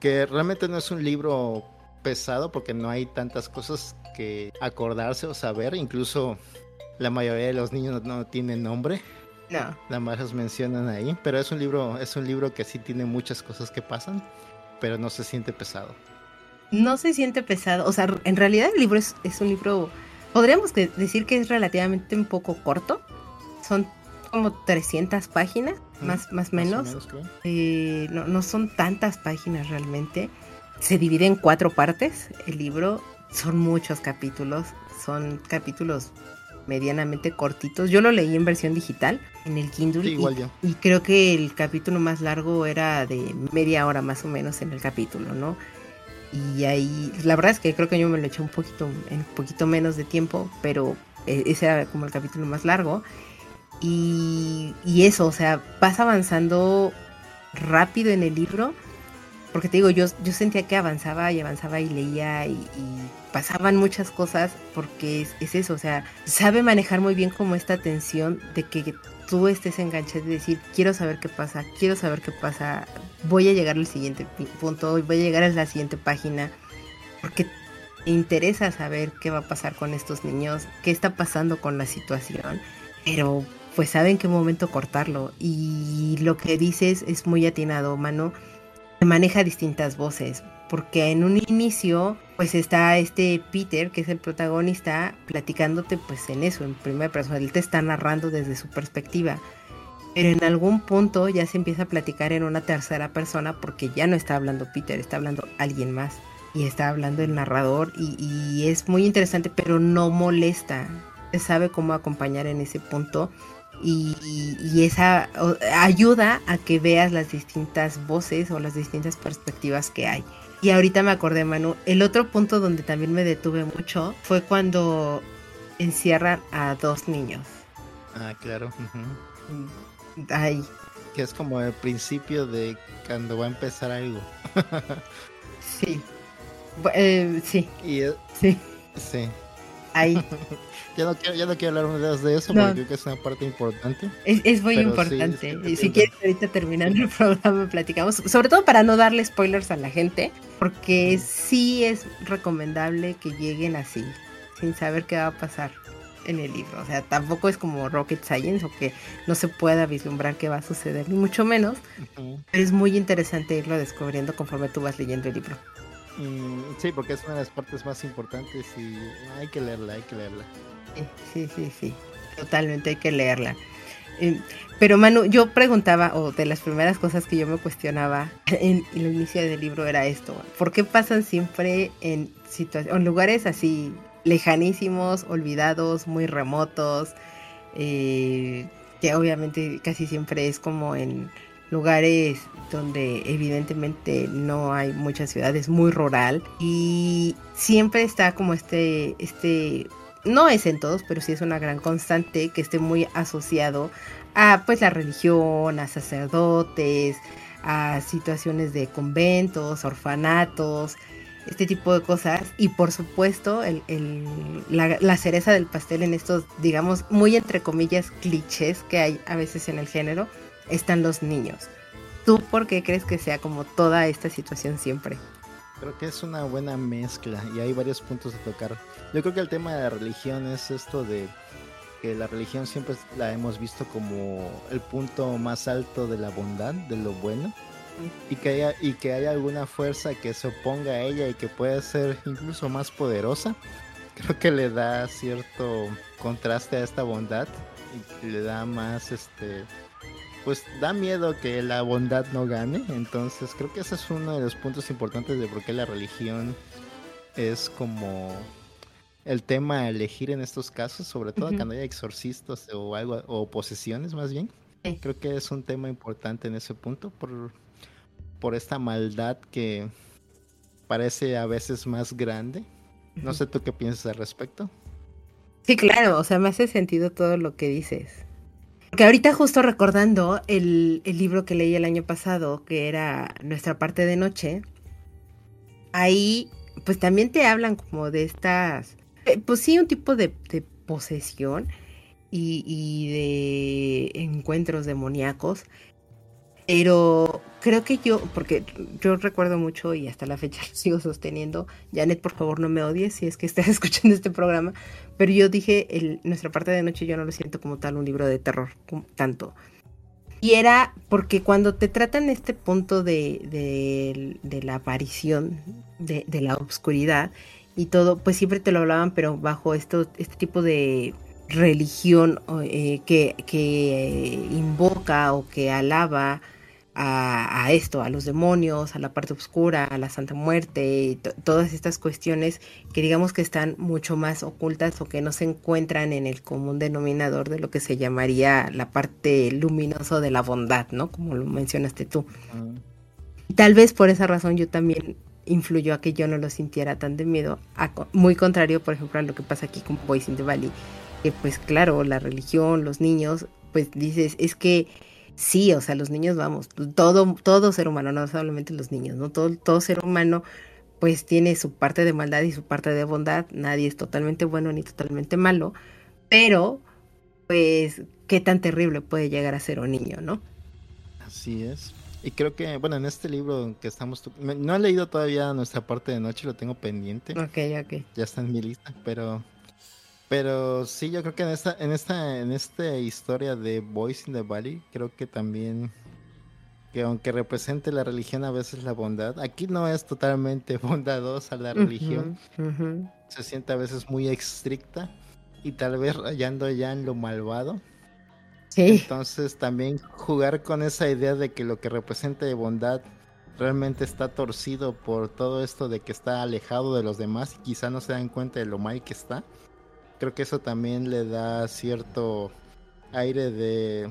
que realmente no es un libro pesado porque no hay tantas cosas que acordarse o saber. Incluso la mayoría de los niños no, tienen nombre. No. Nada más los mencionan ahí. Pero es un libro, es un libro que sí tiene muchas cosas que pasan, pero no se siente pesado. No se siente pesado. O sea, en realidad el libro es, un libro. Podríamos decir que es relativamente un poco corto. Son como 300 páginas, más, más, menos. Eh, no, no son tantas páginas realmente. Se divide en cuatro partes el libro. Son muchos capítulos. Son capítulos medianamente cortitos. Yo lo leí en versión digital, en el Kindle. igual y, yo. y creo que el capítulo más largo era de media hora más o menos en el capítulo, ¿no? Y ahí, la verdad es que creo que yo me lo eché un poquito, en un poquito menos de tiempo, pero eh, ese era como el capítulo más largo. Y, eso, o sea, vas avanzando rápido en el libro porque te digo, yo, yo sentía que avanzaba y avanzaba y leía y, pasaban muchas cosas porque es, eso, o sea, sabe manejar muy bien como esta tensión de que tú estés enganchado y decir, quiero saber qué pasa, quiero saber qué pasa, voy a llegar al siguiente punto, voy a llegar a la siguiente página, porque te interesa saber qué va a pasar con estos niños, qué está pasando con la situación, pero pues sabe en qué momento cortarlo y lo que dices es muy atinado, mano maneja distintas voces, porque en un inicio pues está este Peter, que es el protagonista, platicándote pues en eso, en primera persona, él te está narrando desde su perspectiva. Pero en algún punto ya se empieza a platicar en una tercera persona porque ya no está hablando Peter, está hablando alguien más. Y está hablando el narrador y, y es muy interesante, pero no molesta. Se sabe cómo acompañar en ese punto y, esa ayuda a que veas las distintas voces o las distintas perspectivas que hay. Y ahorita me acordé, Manu, el otro punto donde también me detuve mucho fue cuando encierran a dos niños. Ah, claro. Ay. Que es como el principio de cuando va a empezar algo. sí. Eh, sí. Y, sí. Sí. Ahí. ya, no quiero, ya no quiero hablar más de eso porque creo que es una parte importante. Es, muy importante. y si quieres, ahorita terminando el programa, platicamos. Sobre todo para no darle spoilers a la gente, porque sí es recomendable que lleguen así, sin saber qué va a pasar en el libro. O sea, tampoco es como Rocket Science o que no se pueda vislumbrar qué va a suceder, ni mucho menos. Pero es muy interesante irlo descubriendo conforme tú vas leyendo el libro. Mm, sí, porque es una de las partes más importantes y hay que leerla, hay que leerla. Sí, sí, sí, totalmente hay que leerla. Eh, pero Manu, yo preguntaba, o de las primeras cosas que yo me cuestionaba en, el inicio del libro era esto, ¿por qué pasan siempre en, en lugares así lejanísimos, olvidados, muy remotos, eh, que obviamente casi siempre es como en lugares donde evidentemente no hay muchas ciudades, muy rural y siempre está como este, este, no es en todos, pero sí es una gran constante que esté muy asociado a pues la religión, a sacerdotes, a situaciones de conventos, orfanatos, este tipo de cosas y por supuesto el, la, la, cereza del pastel en estos digamos muy entre comillas clichés que hay a veces en el género están los niños. ¿Tú por qué crees que sea como toda esta situación siempre? Creo que es una buena mezcla y hay varios puntos de tocar. Yo creo que el tema de la religión es esto de que la religión siempre la hemos visto como el punto más alto de la bondad, de lo bueno, y que haya, y que haya alguna fuerza que se oponga a ella y que pueda ser incluso más poderosa. Creo que le da cierto contraste a esta bondad y le da más este pues da miedo que la bondad no gane. Entonces creo que ese es uno de los puntos importantes de por qué la religión es como el tema a elegir en estos casos, sobre todo cuando hay exorcistas o algo, o posesiones más bien. Creo que es un tema importante en ese punto por, por esta maldad que parece a veces más grande. No sé tú qué piensas al respecto. Sí, claro, o sea, me hace sentido todo lo que dices. Porque ahorita justo recordando el, el libro que leí el año pasado, que era Nuestra parte de noche, ahí pues también te hablan como de estas, eh, pues sí, un tipo de, posesión y, de encuentros demoníacos. Pero creo que yo, porque yo recuerdo mucho y hasta la fecha lo sigo sosteniendo, Janet, por favor no me odies si es que estás escuchando este programa, pero yo dije, el, nuestra parte de noche yo no lo siento como tal un libro de terror, tanto. Y era porque cuando te tratan este punto de, de, la aparición de, de, la oscuridad y todo, pues siempre te lo hablaban, pero bajo esto, este tipo de religión eh, que, que invoca o que alaba a, esto, a los demonios, a la parte oscura, a la Santa Muerte, y todas estas cuestiones que digamos que están mucho más ocultas o que no se encuentran en el común denominador de lo que se llamaría la parte luminosa de la bondad, ¿no? Como lo mencionaste tú. Tal vez por esa razón yo también influyó a que yo no lo sintiera tan de miedo, muy contrario, por ejemplo, a lo que pasa aquí con Boys in the Valley, que pues claro, la religión, los niños, pues dices, es que Sí, o sea, los niños, vamos, todo, todo ser humano, no solamente los niños, ¿no? Todo, todo ser humano pues tiene su parte de maldad y su parte de bondad, nadie es totalmente bueno ni totalmente malo, pero pues qué tan terrible puede llegar a ser un niño, ¿no? Así es. Y creo que, bueno, en este libro que estamos, no he leído todavía nuestra parte de noche, lo tengo pendiente. Ok, ok. Ya está en mi lista, pero pero sí, yo creo que en esta, en esta, en esta historia de Boys in the Valley, creo que también que aunque represente la religión a veces la bondad, aquí no es totalmente bondadosa la religión, se siente a veces muy estricta y tal vez rayando ya en lo malvado. Sí. Entonces también jugar con esa idea de que lo que representa de bondad realmente está torcido por todo esto de que está alejado de los demás y quizá no se dan cuenta de lo mal que está creo que eso también le da cierto aire de,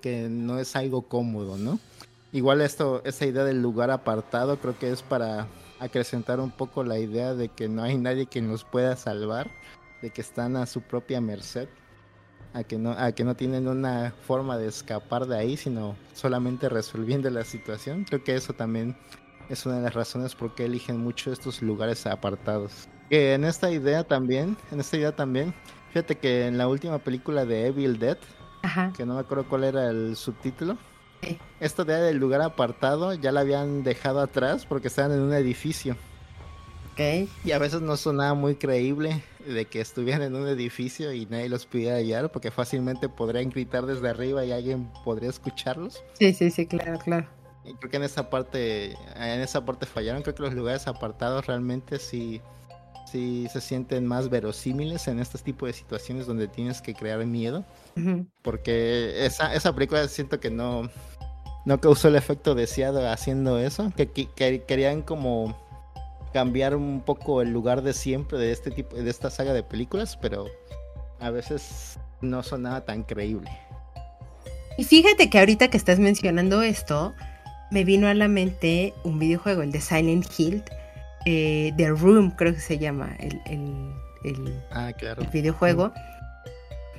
que no es algo cómodo, ¿no? Igual esto, esa idea del lugar apartado creo que es para acrecentar un poco la idea de que no hay nadie que nos pueda salvar, de que están a su propia merced, a que no, a que no tienen una forma de escapar de ahí, sino solamente resolviendo la situación. Creo que eso también es una de las razones por qué eligen mucho estos lugares apartados. Que en esta idea también, en esta idea también, fíjate que en la última película de Evil Dead, que no me acuerdo cuál era el subtítulo, esta idea del lugar apartado ya la habían dejado atrás porque estaban en un edificio. Y a veces no sonaba muy creíble de que estuvieran en un edificio y nadie los pudiera hallar porque fácilmente podrían gritar desde arriba y alguien podría escucharlos. Sí, sí, sí, claro, claro. Y creo que en esa parte, en esa parte fallaron. Creo que los lugares apartados realmente sí sí se sienten más verosímiles en este tipo de situaciones donde tienes que crear miedo. Porque esa, esa película siento que no, no causó el efecto deseado haciendo eso. Que, querían como cambiar un poco el lugar de siempre de este tipo, de esta saga de películas, pero a veces no sonaba tan creíble. Y fíjate que ahorita que estás mencionando esto, me vino a la mente un videojuego, el de Silent Hill, eh, The Room, creo que se llama el, ah, videojuego.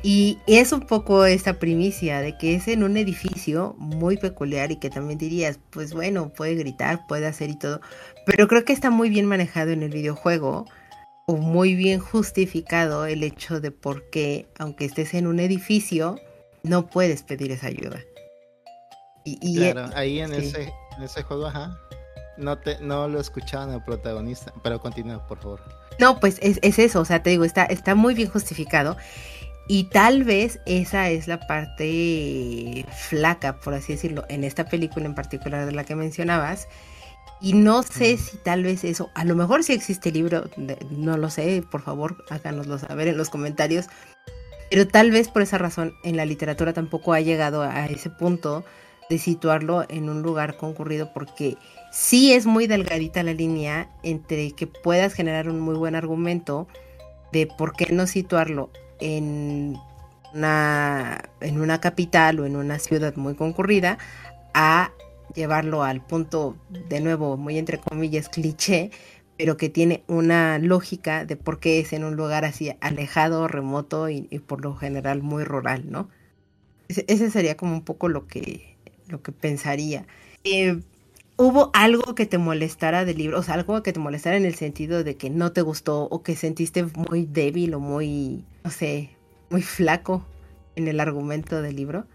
Y es un poco esta primicia de que es en un edificio muy peculiar y que también dirías, pues bueno, puede gritar, puede hacer y todo, pero creo que está muy bien manejado en el videojuego o muy bien justificado el hecho de por qué, aunque estés en un edificio, no puedes pedir esa ayuda. Y, claro, ahí en, ese, en ese juego, ajá, no, te, no lo escuchaban el protagonista, pero continúa, por favor. No, pues es, eso, o sea, te digo, está, está muy bien justificado. Y tal vez esa es la parte flaca, por así decirlo, en esta película en particular de la que mencionabas. Y no sé si tal vez eso, a lo mejor si existe el libro, no lo sé, por favor háganoslo saber en los comentarios. Pero tal vez por esa razón en la literatura tampoco ha llegado a ese punto de situarlo en un lugar concurrido porque sí es muy delgadita la línea entre que puedas generar un muy buen argumento de por qué no situarlo en una, en una capital o en una ciudad muy concurrida a llevarlo al punto, de nuevo, muy entre comillas, cliché, pero que tiene una lógica de por qué es en un lugar así alejado, remoto y, por lo general muy rural, ¿no? Ese, sería como un poco lo que, lo que pensaría. Eh, ¿Hubo algo que te molestara del libro? O sea, algo que te molestara en el sentido de que no te gustó o que sentiste muy débil o muy, no sé, muy flaco en el argumento del libro?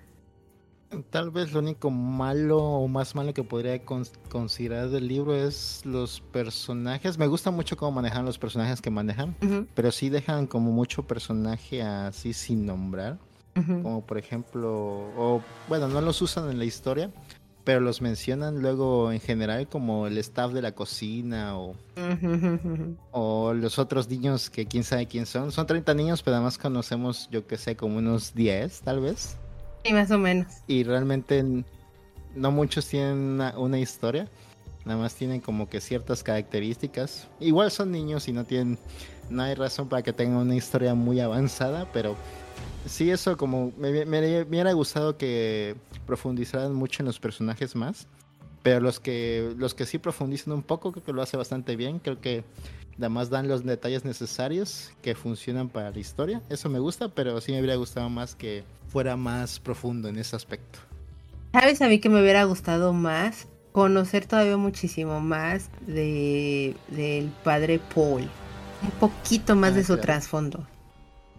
Tal vez lo único malo o más malo que podría considerar del libro es los personajes. Me gusta mucho cómo manejan los personajes que manejan, pero sí dejan como mucho personaje así sin nombrar. Como por ejemplo, o bueno, no los usan en la historia, pero los mencionan luego en general como el staff de la cocina o, o los otros niños que quién sabe quién son. Son 30 niños, pero además conocemos, yo que sé, como unos 10 tal vez. Sí, más o menos. Y realmente no muchos tienen una, historia, nada más tienen como que ciertas características. Igual son niños y no tienen, no hay razón para que tengan una historia muy avanzada, pero sí eso como me, me, hubiera gustado que profundizaran mucho en los personajes más. Pero los que, los que sí profundizan un poco, creo que lo hace bastante bien. Creo que además dan los detalles necesarios que funcionan para la historia. Eso me gusta, pero sí me hubiera gustado más que fuera más profundo en ese aspecto. ¿Sabes a mí que me hubiera gustado más? Conocer todavía muchísimo más de del padre Paul. Un poquito más ah, de su trasfondo.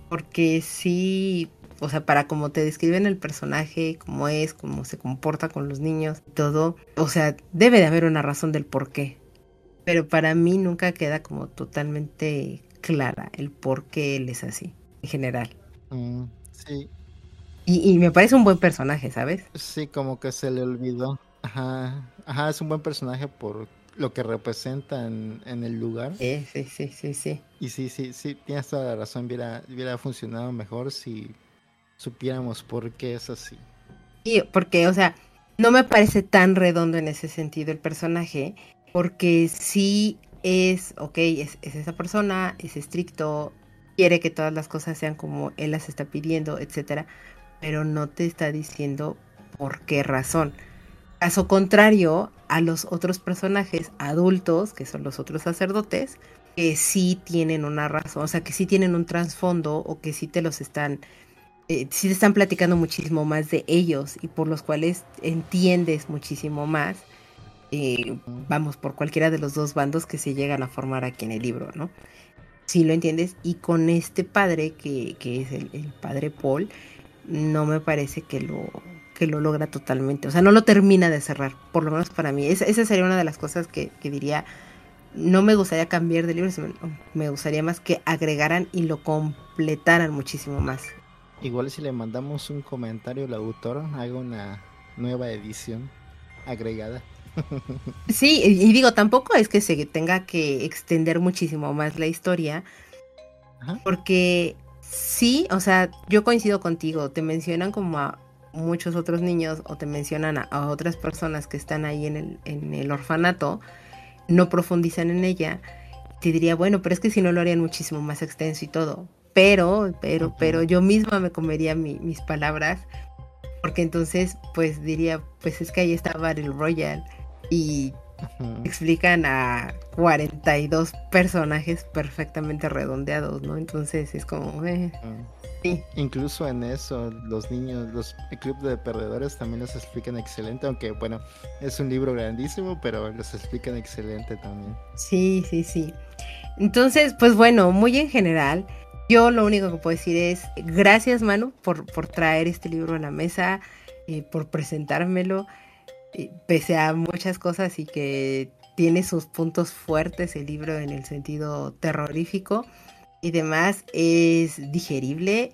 Porque sí, o sea, para como te describen el personaje, cómo es, cómo se comporta con los niños, todo, o sea, debe de haber una razón del por qué. Pero para mí nunca queda como totalmente clara el por qué él es así, en general. Mm, sí, y, me parece un buen personaje, ¿sabes? Sí, como que se le olvidó. Ajá, ajá, es un buen personaje por lo que representa en, el lugar. Sí, sí, sí, sí, sí. Y sí, sí, sí, tienes toda la razón, hubiera, hubiera funcionado mejor si supiéramos por qué es así. Sí, porque, o sea, no me parece tan redondo en ese sentido el personaje, porque sí es, ok, es, es esa persona, es estricto, quiere que todas las cosas sean como él las está pidiendo, etcétera, pero no te está diciendo por qué razón. Caso contrario a los otros personajes adultos, que son los otros sacerdotes, que sí tienen una razón, o sea, que sí tienen un trasfondo o que sí te los están, eh, sí te están platicando muchísimo más de ellos y por los cuales entiendes muchísimo más, eh, vamos, por cualquiera de los dos bandos que se llegan a formar aquí en el libro, ¿no? Sí lo entiendes y con este padre, que, que es el, el padre Paul, no me parece que lo, que lo logra totalmente. O sea, no lo termina de cerrar, por lo menos para mí. Esa, sería una de las cosas que, diría, no me gustaría cambiar de libro, me gustaría más que agregaran y lo completaran muchísimo más. Igual si le mandamos un comentario al autor, haga una nueva edición agregada. Sí, y digo, tampoco es que se tenga que extender muchísimo más la historia, porque Sí, o sea, yo coincido contigo, te mencionan como a muchos otros niños o te mencionan a, otras personas que están ahí en el, en el orfanato, no profundizan en ella, te diría, bueno, pero es que si no lo harían muchísimo más extenso y todo. Pero, pero, pero yo misma me comería mis palabras, porque entonces, pues diría, pues es que ahí está Battle Royale y explican a 42 personajes perfectamente redondeados, ¿no? Entonces es como... Eh, sí. Incluso en eso, los niños, los club de perdedores también los explican excelente, aunque bueno, es un libro grandísimo, pero los explican excelente también. Sí, sí, sí. Entonces, pues bueno, muy en general, yo lo único que puedo decir es gracias Manu por, por traer este libro a la mesa, y por presentármelo pese a muchas cosas y que tiene sus puntos fuertes el libro en el sentido terrorífico y demás, es digerible,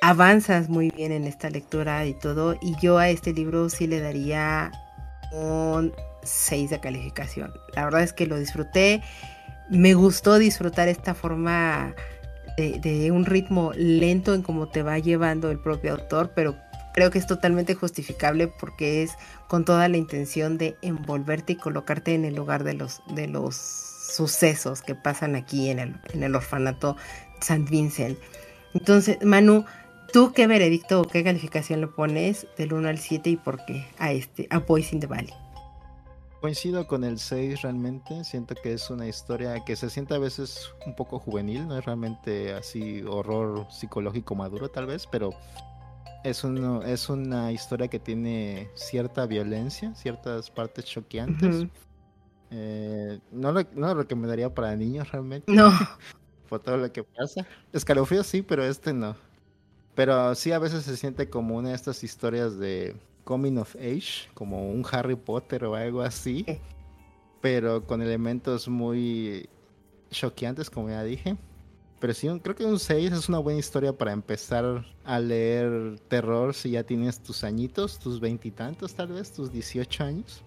avanzas muy bien en esta lectura y todo, y yo a este libro sí le daría un 6 de calificación. La verdad es que lo disfruté, me gustó disfrutar esta forma de, un ritmo lento en cómo te va llevando el propio autor, pero creo que es totalmente justificable porque es con toda la intención de envolverte y colocarte en el lugar de los, de los sucesos que pasan aquí en el, en el orfanato San Vincent. Entonces, Manu, ¿tú qué veredicto o qué calificación le pones del 1 al 7 y por qué a este, a Boys in the Valley? Coincido con el 6 realmente, siento que es una historia que se siente a veces un poco juvenil, no es realmente así horror psicológico maduro tal vez, pero es, es una historia que tiene cierta violencia, ciertas partes choqueantes. Eh, no, lo, no lo recomendaría para niños realmente. No. por todo lo que pasa. Escalofrío sí, pero este no. Pero sí a veces se siente como una de estas historias de coming of age, como un Harry Potter o algo así, pero con elementos muy choqueantes, como ya dije. Pero sí, creo que un 6 es una buena historia para empezar a leer terror si ya tienes tus añitos, tus veintitantos tal vez, tus 18 años.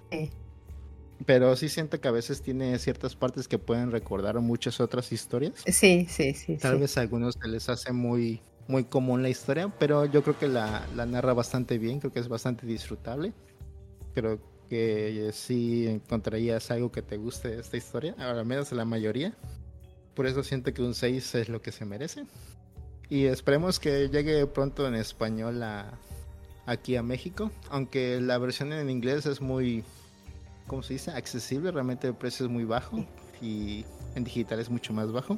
Pero sí siento que a veces tiene ciertas partes que pueden recordar muchas otras historias. Sí, sí, sí. Tal vez a algunos se les hace muy muy común la historia, pero yo creo que la, narra bastante bien, creo que es bastante disfrutable. Creo que sí encontrarías algo que te guste de esta historia, al menos la mayoría. Por eso siento que un 6 es lo que se merece. Y esperemos que llegue pronto en español aquí a México, aunque la versión en inglés es muy, ¿cómo se dice? Accesible, realmente el precio es muy bajo y en digital es mucho más bajo.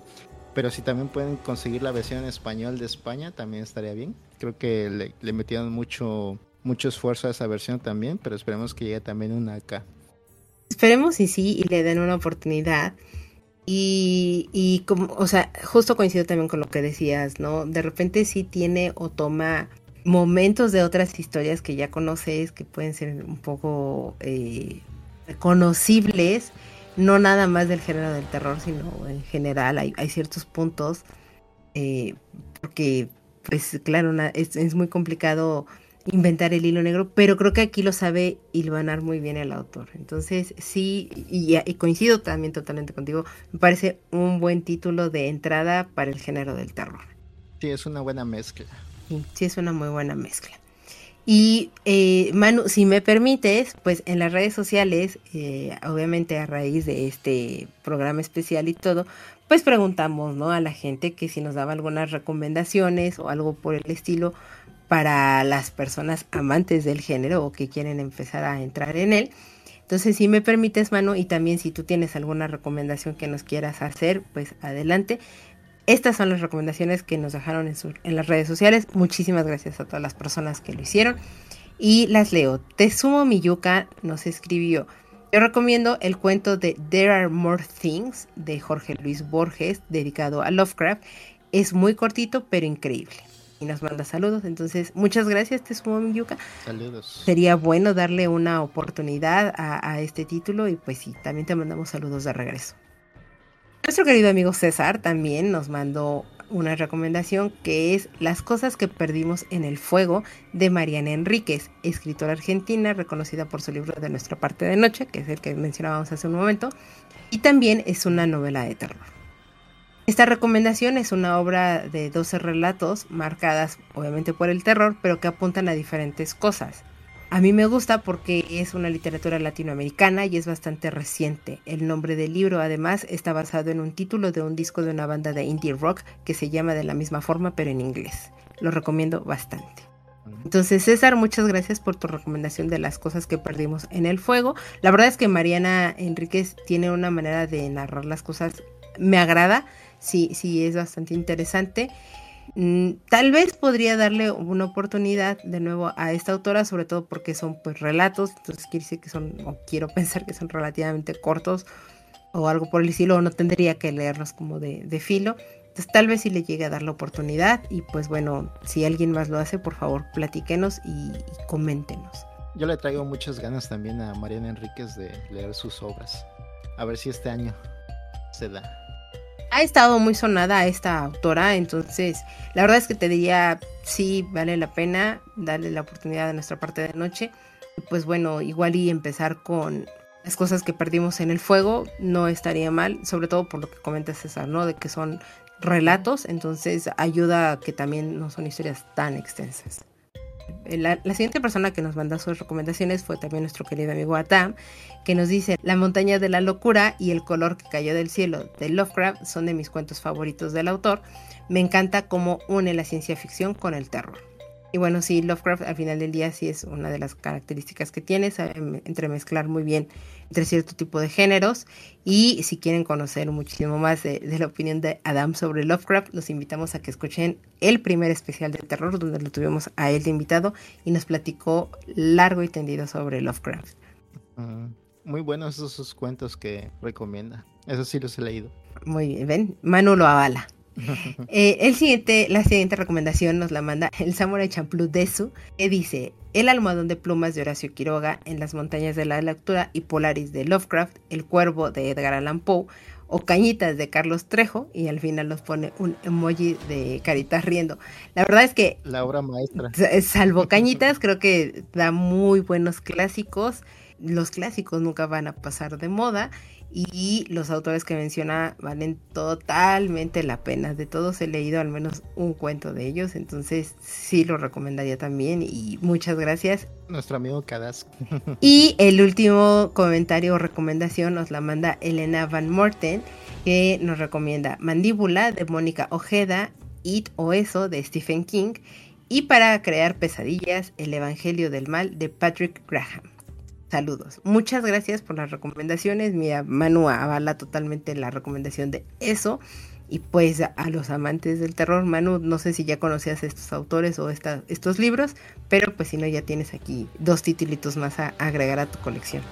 Pero si también pueden conseguir la versión en español de España, también estaría bien. Creo que le, metieron mucho, mucho esfuerzo a esa versión también, pero esperemos que llegue también una acá. Esperemos y sí, y le den una oportunidad. Y, y como, o sea, justo coincido también con lo que decías, ¿no? De repente sí tiene o toma momentos de otras historias que ya conoces, que pueden ser un poco eh, reconocibles no nada más del género del terror, sino en general hay, ciertos puntos, eh, porque pues claro, es, muy complicado inventar el hilo negro, pero creo que aquí lo sabe hilvanar muy bien el autor. Entonces sí, y, coincido también totalmente contigo, me parece un buen título de entrada para el género del terror. Sí, es una buena mezcla. Sí, sí es una muy buena mezcla. Y eh, Manu, si me permites, pues en las redes sociales, eh, obviamente a raíz de este programa especial y todo, pues preguntamos ¿no? a la gente que si nos daba algunas recomendaciones o algo por el estilo para las personas amantes del género o que quieren empezar a entrar en él. Entonces, si me permites, Manu, y también si tú tienes alguna recomendación que nos quieras hacer, pues adelante. Estas son las recomendaciones que nos dejaron en, las redes sociales. Muchísimas gracias a todas las personas que lo hicieron. Y las leo. Tesumo Miyuka nos escribió. Yo recomiendo el cuento de There Are More Things de Jorge Luis Borges, dedicado a Lovecraft. Es muy cortito, pero increíble. Y nos manda saludos. Entonces, muchas gracias, Tesumo Miyuka. Saludos. Sería bueno darle una oportunidad a este título. Y pues sí, también te mandamos saludos de regreso. Nuestro querido amigo César también nos mandó una recomendación que es Las cosas que perdimos en el fuego de Mariana Enríquez, escritora argentina reconocida por su libro de Nuestra parte de noche, que es el que mencionábamos hace un momento, y también es una novela de terror. Esta recomendación es una obra de 12 relatos marcadas obviamente por el terror, pero que apuntan a diferentes cosas. A mí me gusta porque es una literatura latinoamericana y es bastante reciente. El nombre del libro además está basado en un título de un disco de una banda de indie rock que se llama de la misma forma pero en inglés. Lo recomiendo bastante. Entonces, César, muchas gracias por tu recomendación de las cosas que perdimos en el fuego. La verdad es que Mariana Enríquez tiene una manera de narrar las cosas, me agrada, sí, sí, es bastante interesante. Mm, tal vez podría darle una oportunidad de nuevo a esta autora, sobre todo porque son pues relatos, entonces quiere decir que son, o quiero pensar que son relativamente cortos o algo por el estilo, o no tendría que leerlos como de, filo. Entonces tal vez si le llegue a dar la oportunidad y pues bueno, si alguien más lo hace, por favor platíquenos y, y coméntenos. Yo le traigo muchas ganas también a Mariana Enríquez de leer sus obras. A ver si este año se da ha estado muy sonada esta autora, entonces la verdad es que te diría, sí, vale la pena darle la oportunidad a nuestra parte de noche. Pues bueno, igual y empezar con las cosas que perdimos en el fuego no estaría mal, sobre todo por lo que comenta César, ¿no? De que son relatos, entonces ayuda a que también no son historias tan extensas. La, siguiente persona que nos manda sus recomendaciones fue también nuestro querido amigo Atam, que nos dice, La montaña de la locura y El color que cayó del cielo de Lovecraft son de mis cuentos favoritos del autor. Me encanta cómo une la ciencia ficción con el terror. Y bueno, sí, Lovecraft al final del día sí es una de las características que tiene, sabe entremezclar muy bien entre cierto tipo de géneros. Y si quieren conocer muchísimo más de, la opinión de Adam sobre Lovecraft, los invitamos a que escuchen el primer especial de terror, donde lo tuvimos a él de invitado y nos platicó largo y tendido sobre Lovecraft. Ah, muy buenos esos cuentos que recomienda. Eso sí los he leído. Muy bien, ven, Manu lo avala. Eh, el siguiente, la siguiente recomendación nos la manda el Samurai Champloo Desu, que dice: El almohadón de plumas de Horacio Quiroga en las montañas de la lectura y Polaris de Lovecraft, El cuervo de Edgar Allan Poe o Cañitas de Carlos Trejo y al final nos pone un emoji de caritas riendo. La verdad es que la obra maestra. Salvo Cañitas, creo que da muy buenos clásicos. Los clásicos nunca van a pasar de moda y los autores que menciona valen totalmente la pena. De todos he leído al menos un cuento de ellos, entonces sí lo recomendaría también y muchas gracias. Nuestro amigo Cadas. y el último comentario o recomendación nos la manda Elena Van Morten, que nos recomienda Mandíbula de Mónica Ojeda, It o Eso de Stephen King y para crear pesadillas, El Evangelio del Mal de Patrick Graham. Saludos. Muchas gracias por las recomendaciones. Mira, Manu avala totalmente la recomendación de eso. Y pues a los amantes del terror, Manu, no sé si ya conocías estos autores o estos libros, pero pues si no, ya tienes aquí dos titulitos más a, agregar a tu colección.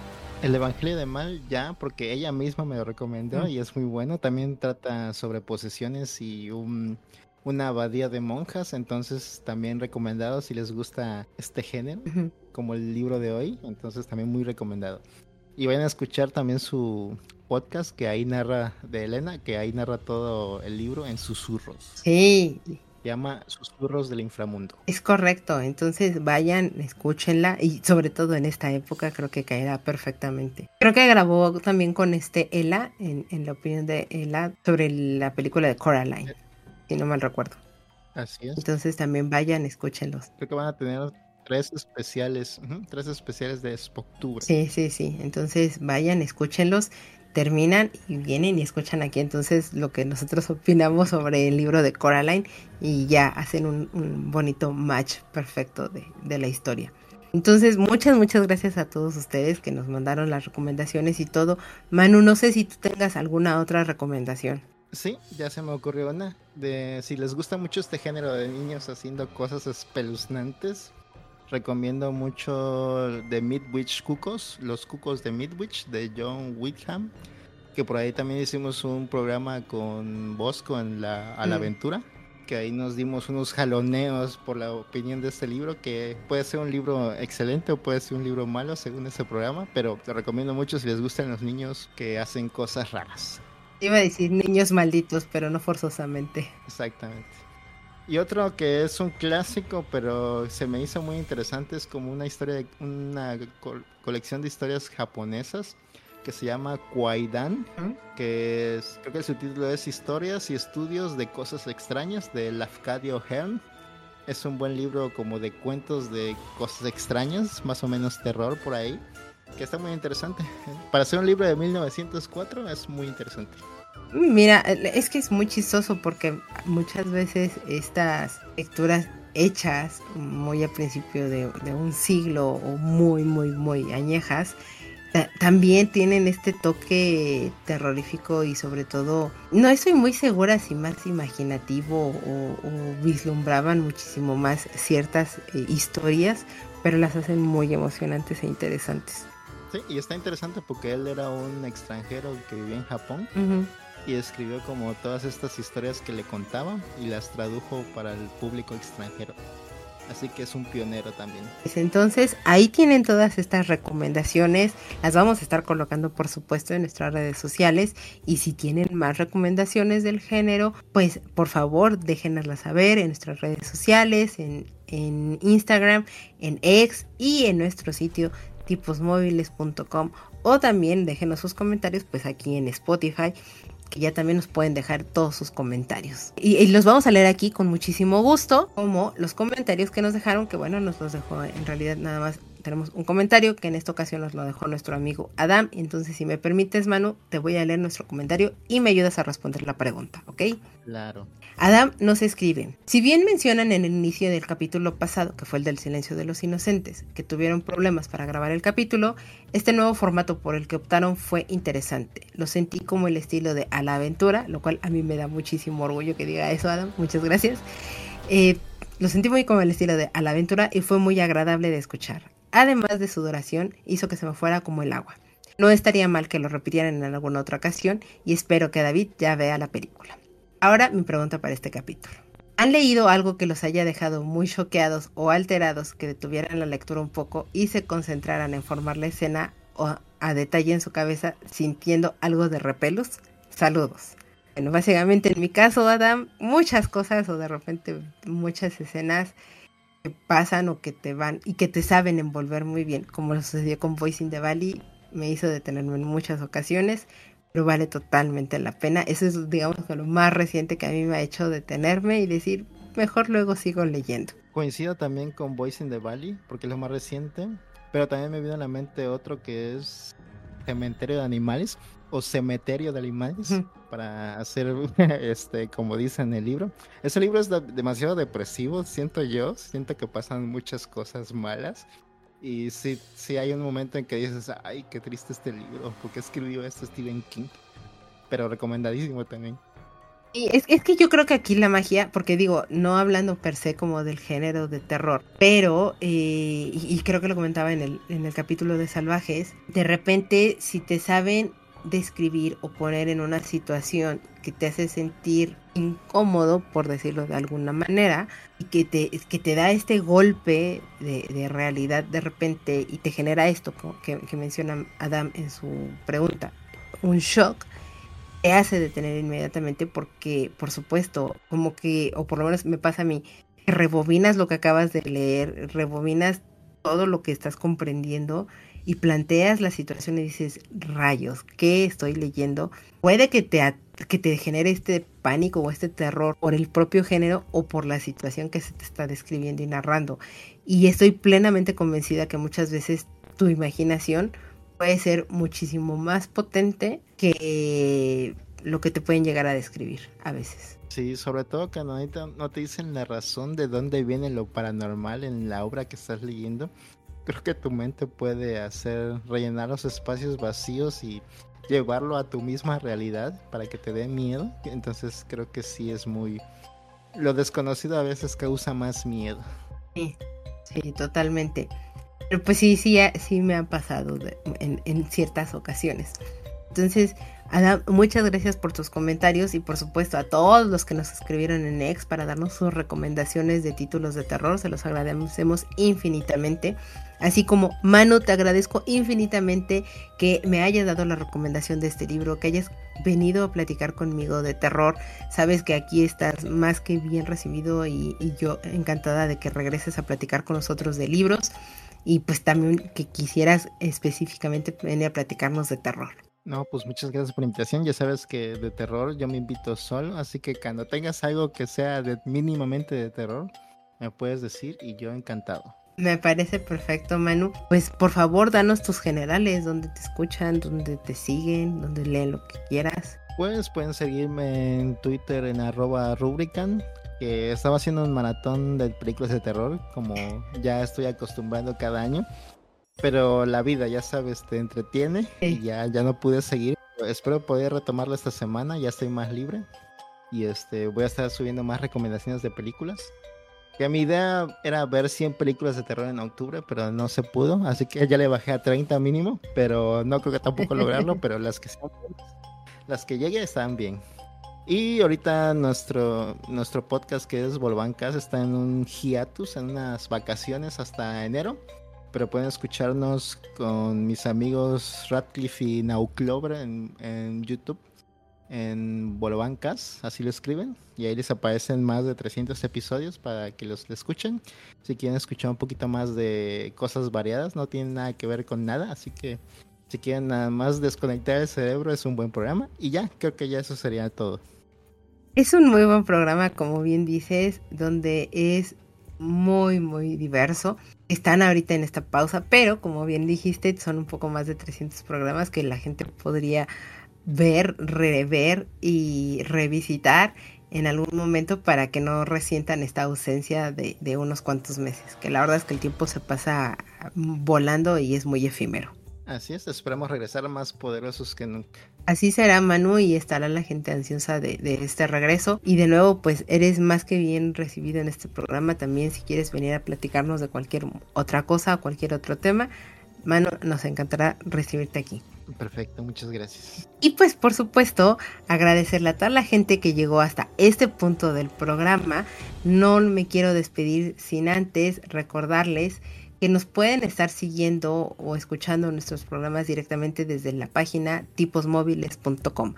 El Evangelio de Mal ya, porque ella misma me lo recomendó mm. y es muy bueno. También trata sobre posesiones y un, una abadía de monjas, entonces también recomendado si les gusta este género, como el libro de hoy, entonces también muy recomendado. Y vayan a escuchar también su podcast que ahí narra de Elena, que ahí narra todo el libro en susurros. Sí. Se llama Susurros del Inframundo. Es correcto, entonces vayan, escúchenla y sobre todo en esta época creo que caerá perfectamente. Creo que grabó también con este Ela, en, en la opinión de Ela, sobre la película de Coraline si no mal recuerdo. Así es. Entonces también vayan, escúchenlos. Creo que van a tener tres especiales, tres especiales de Spoctober. Sí, sí, sí. Entonces vayan, escúchenlos, terminan y vienen y escuchan aquí entonces lo que nosotros opinamos sobre el libro de Coraline y ya hacen un, bonito match perfecto de, de la historia. Entonces, muchas, muchas gracias a todos ustedes que nos mandaron las recomendaciones y todo. Manu, no sé si tú tengas alguna otra recomendación. Sí, ya se me ocurrió una. De si les gusta mucho este género de niños haciendo cosas espeluznantes, recomiendo mucho The Midwich Cucos, los cucos de Midwich de John Whitham, que por ahí también hicimos un programa con Bosco en la, a la mm. aventura, que ahí nos dimos unos jaloneos por la opinión de este libro, que puede ser un libro excelente o puede ser un libro malo según ese programa, pero te recomiendo mucho si les gustan los niños que hacen cosas raras. Iba a decir niños malditos, pero no forzosamente. Exactamente. Y otro que es un clásico, pero se me hizo muy interesante, es como una historia, una colección de historias japonesas que se llama Kwaidan, que es, creo que su título es Historias y Estudios de Cosas Extrañas de Lafcadio Hearn. Es un buen libro como de cuentos de cosas extrañas, más o menos terror por ahí que está muy interesante. Para ser un libro de 1904 es muy interesante. Mira, es que es muy chistoso porque muchas veces estas lecturas hechas muy a principio de, un siglo o muy, muy, muy añejas, también tienen este toque terrorífico y sobre todo, no estoy muy segura si más imaginativo o, vislumbraban muchísimo más ciertas eh, historias, pero las hacen muy emocionantes e interesantes. Y está interesante porque él era un extranjero que vivía en Japón y escribió como todas estas historias que le contaban y las tradujo para el público extranjero. Así que es un pionero también. Pues entonces, ahí tienen todas estas recomendaciones. Las vamos a estar colocando, por supuesto, en nuestras redes sociales. Y si tienen más recomendaciones del género, pues por favor, déjenoslas saber en nuestras redes sociales, en, en Instagram, en X y en nuestro sitio tiposmóviles.com o también déjenos sus comentarios pues aquí en Spotify que ya también nos pueden dejar todos sus comentarios. Y, y, los vamos a leer aquí con muchísimo gusto, como los comentarios que nos dejaron, que bueno, nos los dejó en realidad nada más tenemos un comentario que en esta ocasión nos lo dejó nuestro amigo Adam. Entonces, si me permites, Manu, te voy a leer nuestro comentario y me ayudas a responder la pregunta, ¿ok? Claro. Adam nos escribe, si bien mencionan en el inicio del capítulo pasado, que fue el del silencio de los inocentes, que tuvieron problemas para grabar el capítulo, este nuevo formato por el que optaron fue interesante. Lo sentí como el estilo de A la aventura, lo cual a mí me da muchísimo orgullo que diga eso, Adam. Muchas gracias. Eh, lo sentí muy como el estilo de A la aventura y fue muy agradable de escuchar además de su duración, hizo que se me fuera como el agua. No estaría mal que lo repitieran en alguna otra ocasión y espero que David ya vea la película. Ahora mi pregunta para este capítulo. ¿Han leído algo que los haya dejado muy choqueados o alterados que detuvieran la lectura un poco y se concentraran en formar la escena o a detalle en su cabeza sintiendo algo de repelos? Saludos. Bueno, básicamente en mi caso, Adam, muchas cosas o de repente muchas escenas pasan o que te van y que te saben envolver muy bien, como lo sucedió con Voice in the Valley, me hizo detenerme en muchas ocasiones, pero vale totalmente la pena. Eso es, digamos, lo más reciente que a mí me ha hecho detenerme y decir, mejor luego sigo leyendo. Coincido también con Voice in the Valley, porque es lo más reciente, pero también me vino a la mente otro que es Cementerio de Animales o Cementerio de Animales para hacer, este, como dice en el libro. Ese libro es demasiado depresivo, siento yo, siento que pasan muchas cosas malas. Y sí, sí hay un momento en que dices, ay, qué triste este libro, porque escribió esto Stephen King. Pero recomendadísimo también. Y es, es, que yo creo que aquí la magia, porque digo, no hablando per se como del género de terror, pero, eh, y, y, creo que lo comentaba en el, en el capítulo de Salvajes, de repente si te saben describir o poner en una situación que te hace sentir incómodo, por decirlo de alguna manera, y que te, que te da este golpe de, realidad de repente y te genera esto que, que menciona Adam en su pregunta, un shock, te hace detener inmediatamente porque, por supuesto, como que, o por lo menos me pasa a mí, rebobinas lo que acabas de leer, rebobinas todo lo que estás comprendiendo y planteas la situación y dices, rayos, ¿qué estoy leyendo? Puede que te, que te genere este pánico o este terror por el propio género o por la situación que se te está describiendo y narrando. Y estoy plenamente convencida que muchas veces tu imaginación puede ser muchísimo más potente que lo que te pueden llegar a describir a veces. Sí, sobre todo que no te dicen la razón de dónde viene lo paranormal en la obra que estás leyendo creo que tu mente puede hacer rellenar los espacios vacíos y llevarlo a tu misma realidad para que te dé miedo. Entonces creo que sí es muy... Lo desconocido a veces causa más miedo. Sí, sí, totalmente. Pero pues sí, sí, sí me ha pasado en, en ciertas ocasiones. Entonces, Adam, muchas gracias por tus comentarios y por supuesto a todos los que nos escribieron en X para darnos sus recomendaciones de títulos de terror, se los agradecemos infinitamente. Así como Manu, te agradezco infinitamente que me hayas dado la recomendación de este libro, que hayas venido a platicar conmigo de terror. Sabes que aquí estás más que bien recibido y, y yo encantada de que regreses a platicar con nosotros de libros y pues también que quisieras específicamente venir a platicarnos de terror. No, pues muchas gracias por la invitación. Ya sabes que de terror yo me invito solo, así que cuando tengas algo que sea de mínimamente de terror, me puedes decir y yo encantado. Me parece perfecto, Manu. Pues por favor, danos tus generales, donde te escuchan, donde te siguen, donde leen lo que quieras. Pues pueden seguirme en Twitter en arroba rubrican, que estaba haciendo un maratón de películas de terror, como ya estoy acostumbrando cada año. Pero la vida, ya sabes, te entretiene y ya, ya no pude seguir. Espero poder retomarlo esta semana, ya estoy más libre. Y este voy a estar subiendo más recomendaciones de películas. Que mi idea era ver 100 películas de terror en octubre, pero no se pudo. Así que ya le bajé a 30 mínimo. Pero no creo que tampoco lograrlo. pero las que las que llegue están bien. Y ahorita nuestro, nuestro podcast que es Volvancas está en un hiatus, en unas vacaciones hasta enero pero pueden escucharnos con mis amigos Radcliffe y Nauclover en, en YouTube, en Bolobancas, así lo escriben, y ahí les aparecen más de 300 episodios para que los escuchen. Si quieren escuchar un poquito más de cosas variadas, no tienen nada que ver con nada, así que Si quieren nada más desconectar el cerebro, es un buen programa. Y ya, creo que ya eso sería todo. Es un muy buen programa, como bien dices, donde es muy, muy diverso. Están ahorita en esta pausa, pero como bien dijiste, son un poco más de 300 programas que la gente podría ver, rever y revisitar en algún momento para que no resientan esta ausencia de, de unos cuantos meses, que la verdad es que el tiempo se pasa volando y es muy efímero. Así es, esperamos regresar más poderosos que nunca. Así será Manu y estará la gente ansiosa de, de, este regreso. Y de nuevo, pues eres más que bien recibido en este programa. También si quieres venir a platicarnos de cualquier otra cosa o cualquier otro tema, Manu, nos encantará recibirte aquí. Perfecto, muchas gracias. Y pues por supuesto, agradecerle a toda la gente que llegó hasta este punto del programa. No me quiero despedir sin antes recordarles que nos pueden estar siguiendo o escuchando nuestros programas directamente desde la página tiposmóviles.com.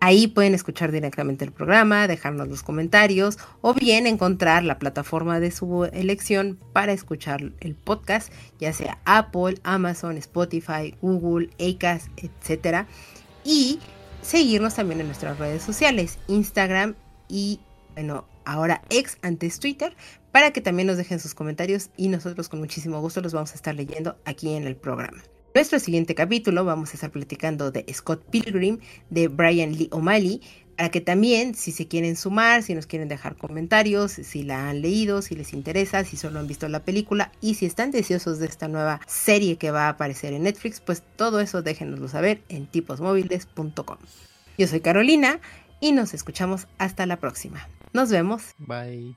Ahí pueden escuchar directamente el programa, dejarnos los comentarios o bien encontrar la plataforma de su elección para escuchar el podcast, ya sea Apple, Amazon, Spotify, Google, Acast, etc. Y seguirnos también en nuestras redes sociales, Instagram y, bueno, ahora ex antes Twitter, para que también nos dejen sus comentarios y nosotros con muchísimo gusto los vamos a estar leyendo aquí en el programa. Nuestro siguiente capítulo vamos a estar platicando de Scott Pilgrim, de Brian Lee O'Malley, para que también, si se quieren sumar, si nos quieren dejar comentarios, si la han leído, si les interesa, si solo han visto la película y si están deseosos de esta nueva serie que va a aparecer en Netflix, pues todo eso déjenoslo saber en tiposmóviles.com. Yo soy Carolina y nos escuchamos hasta la próxima. Nos vemos. Bye.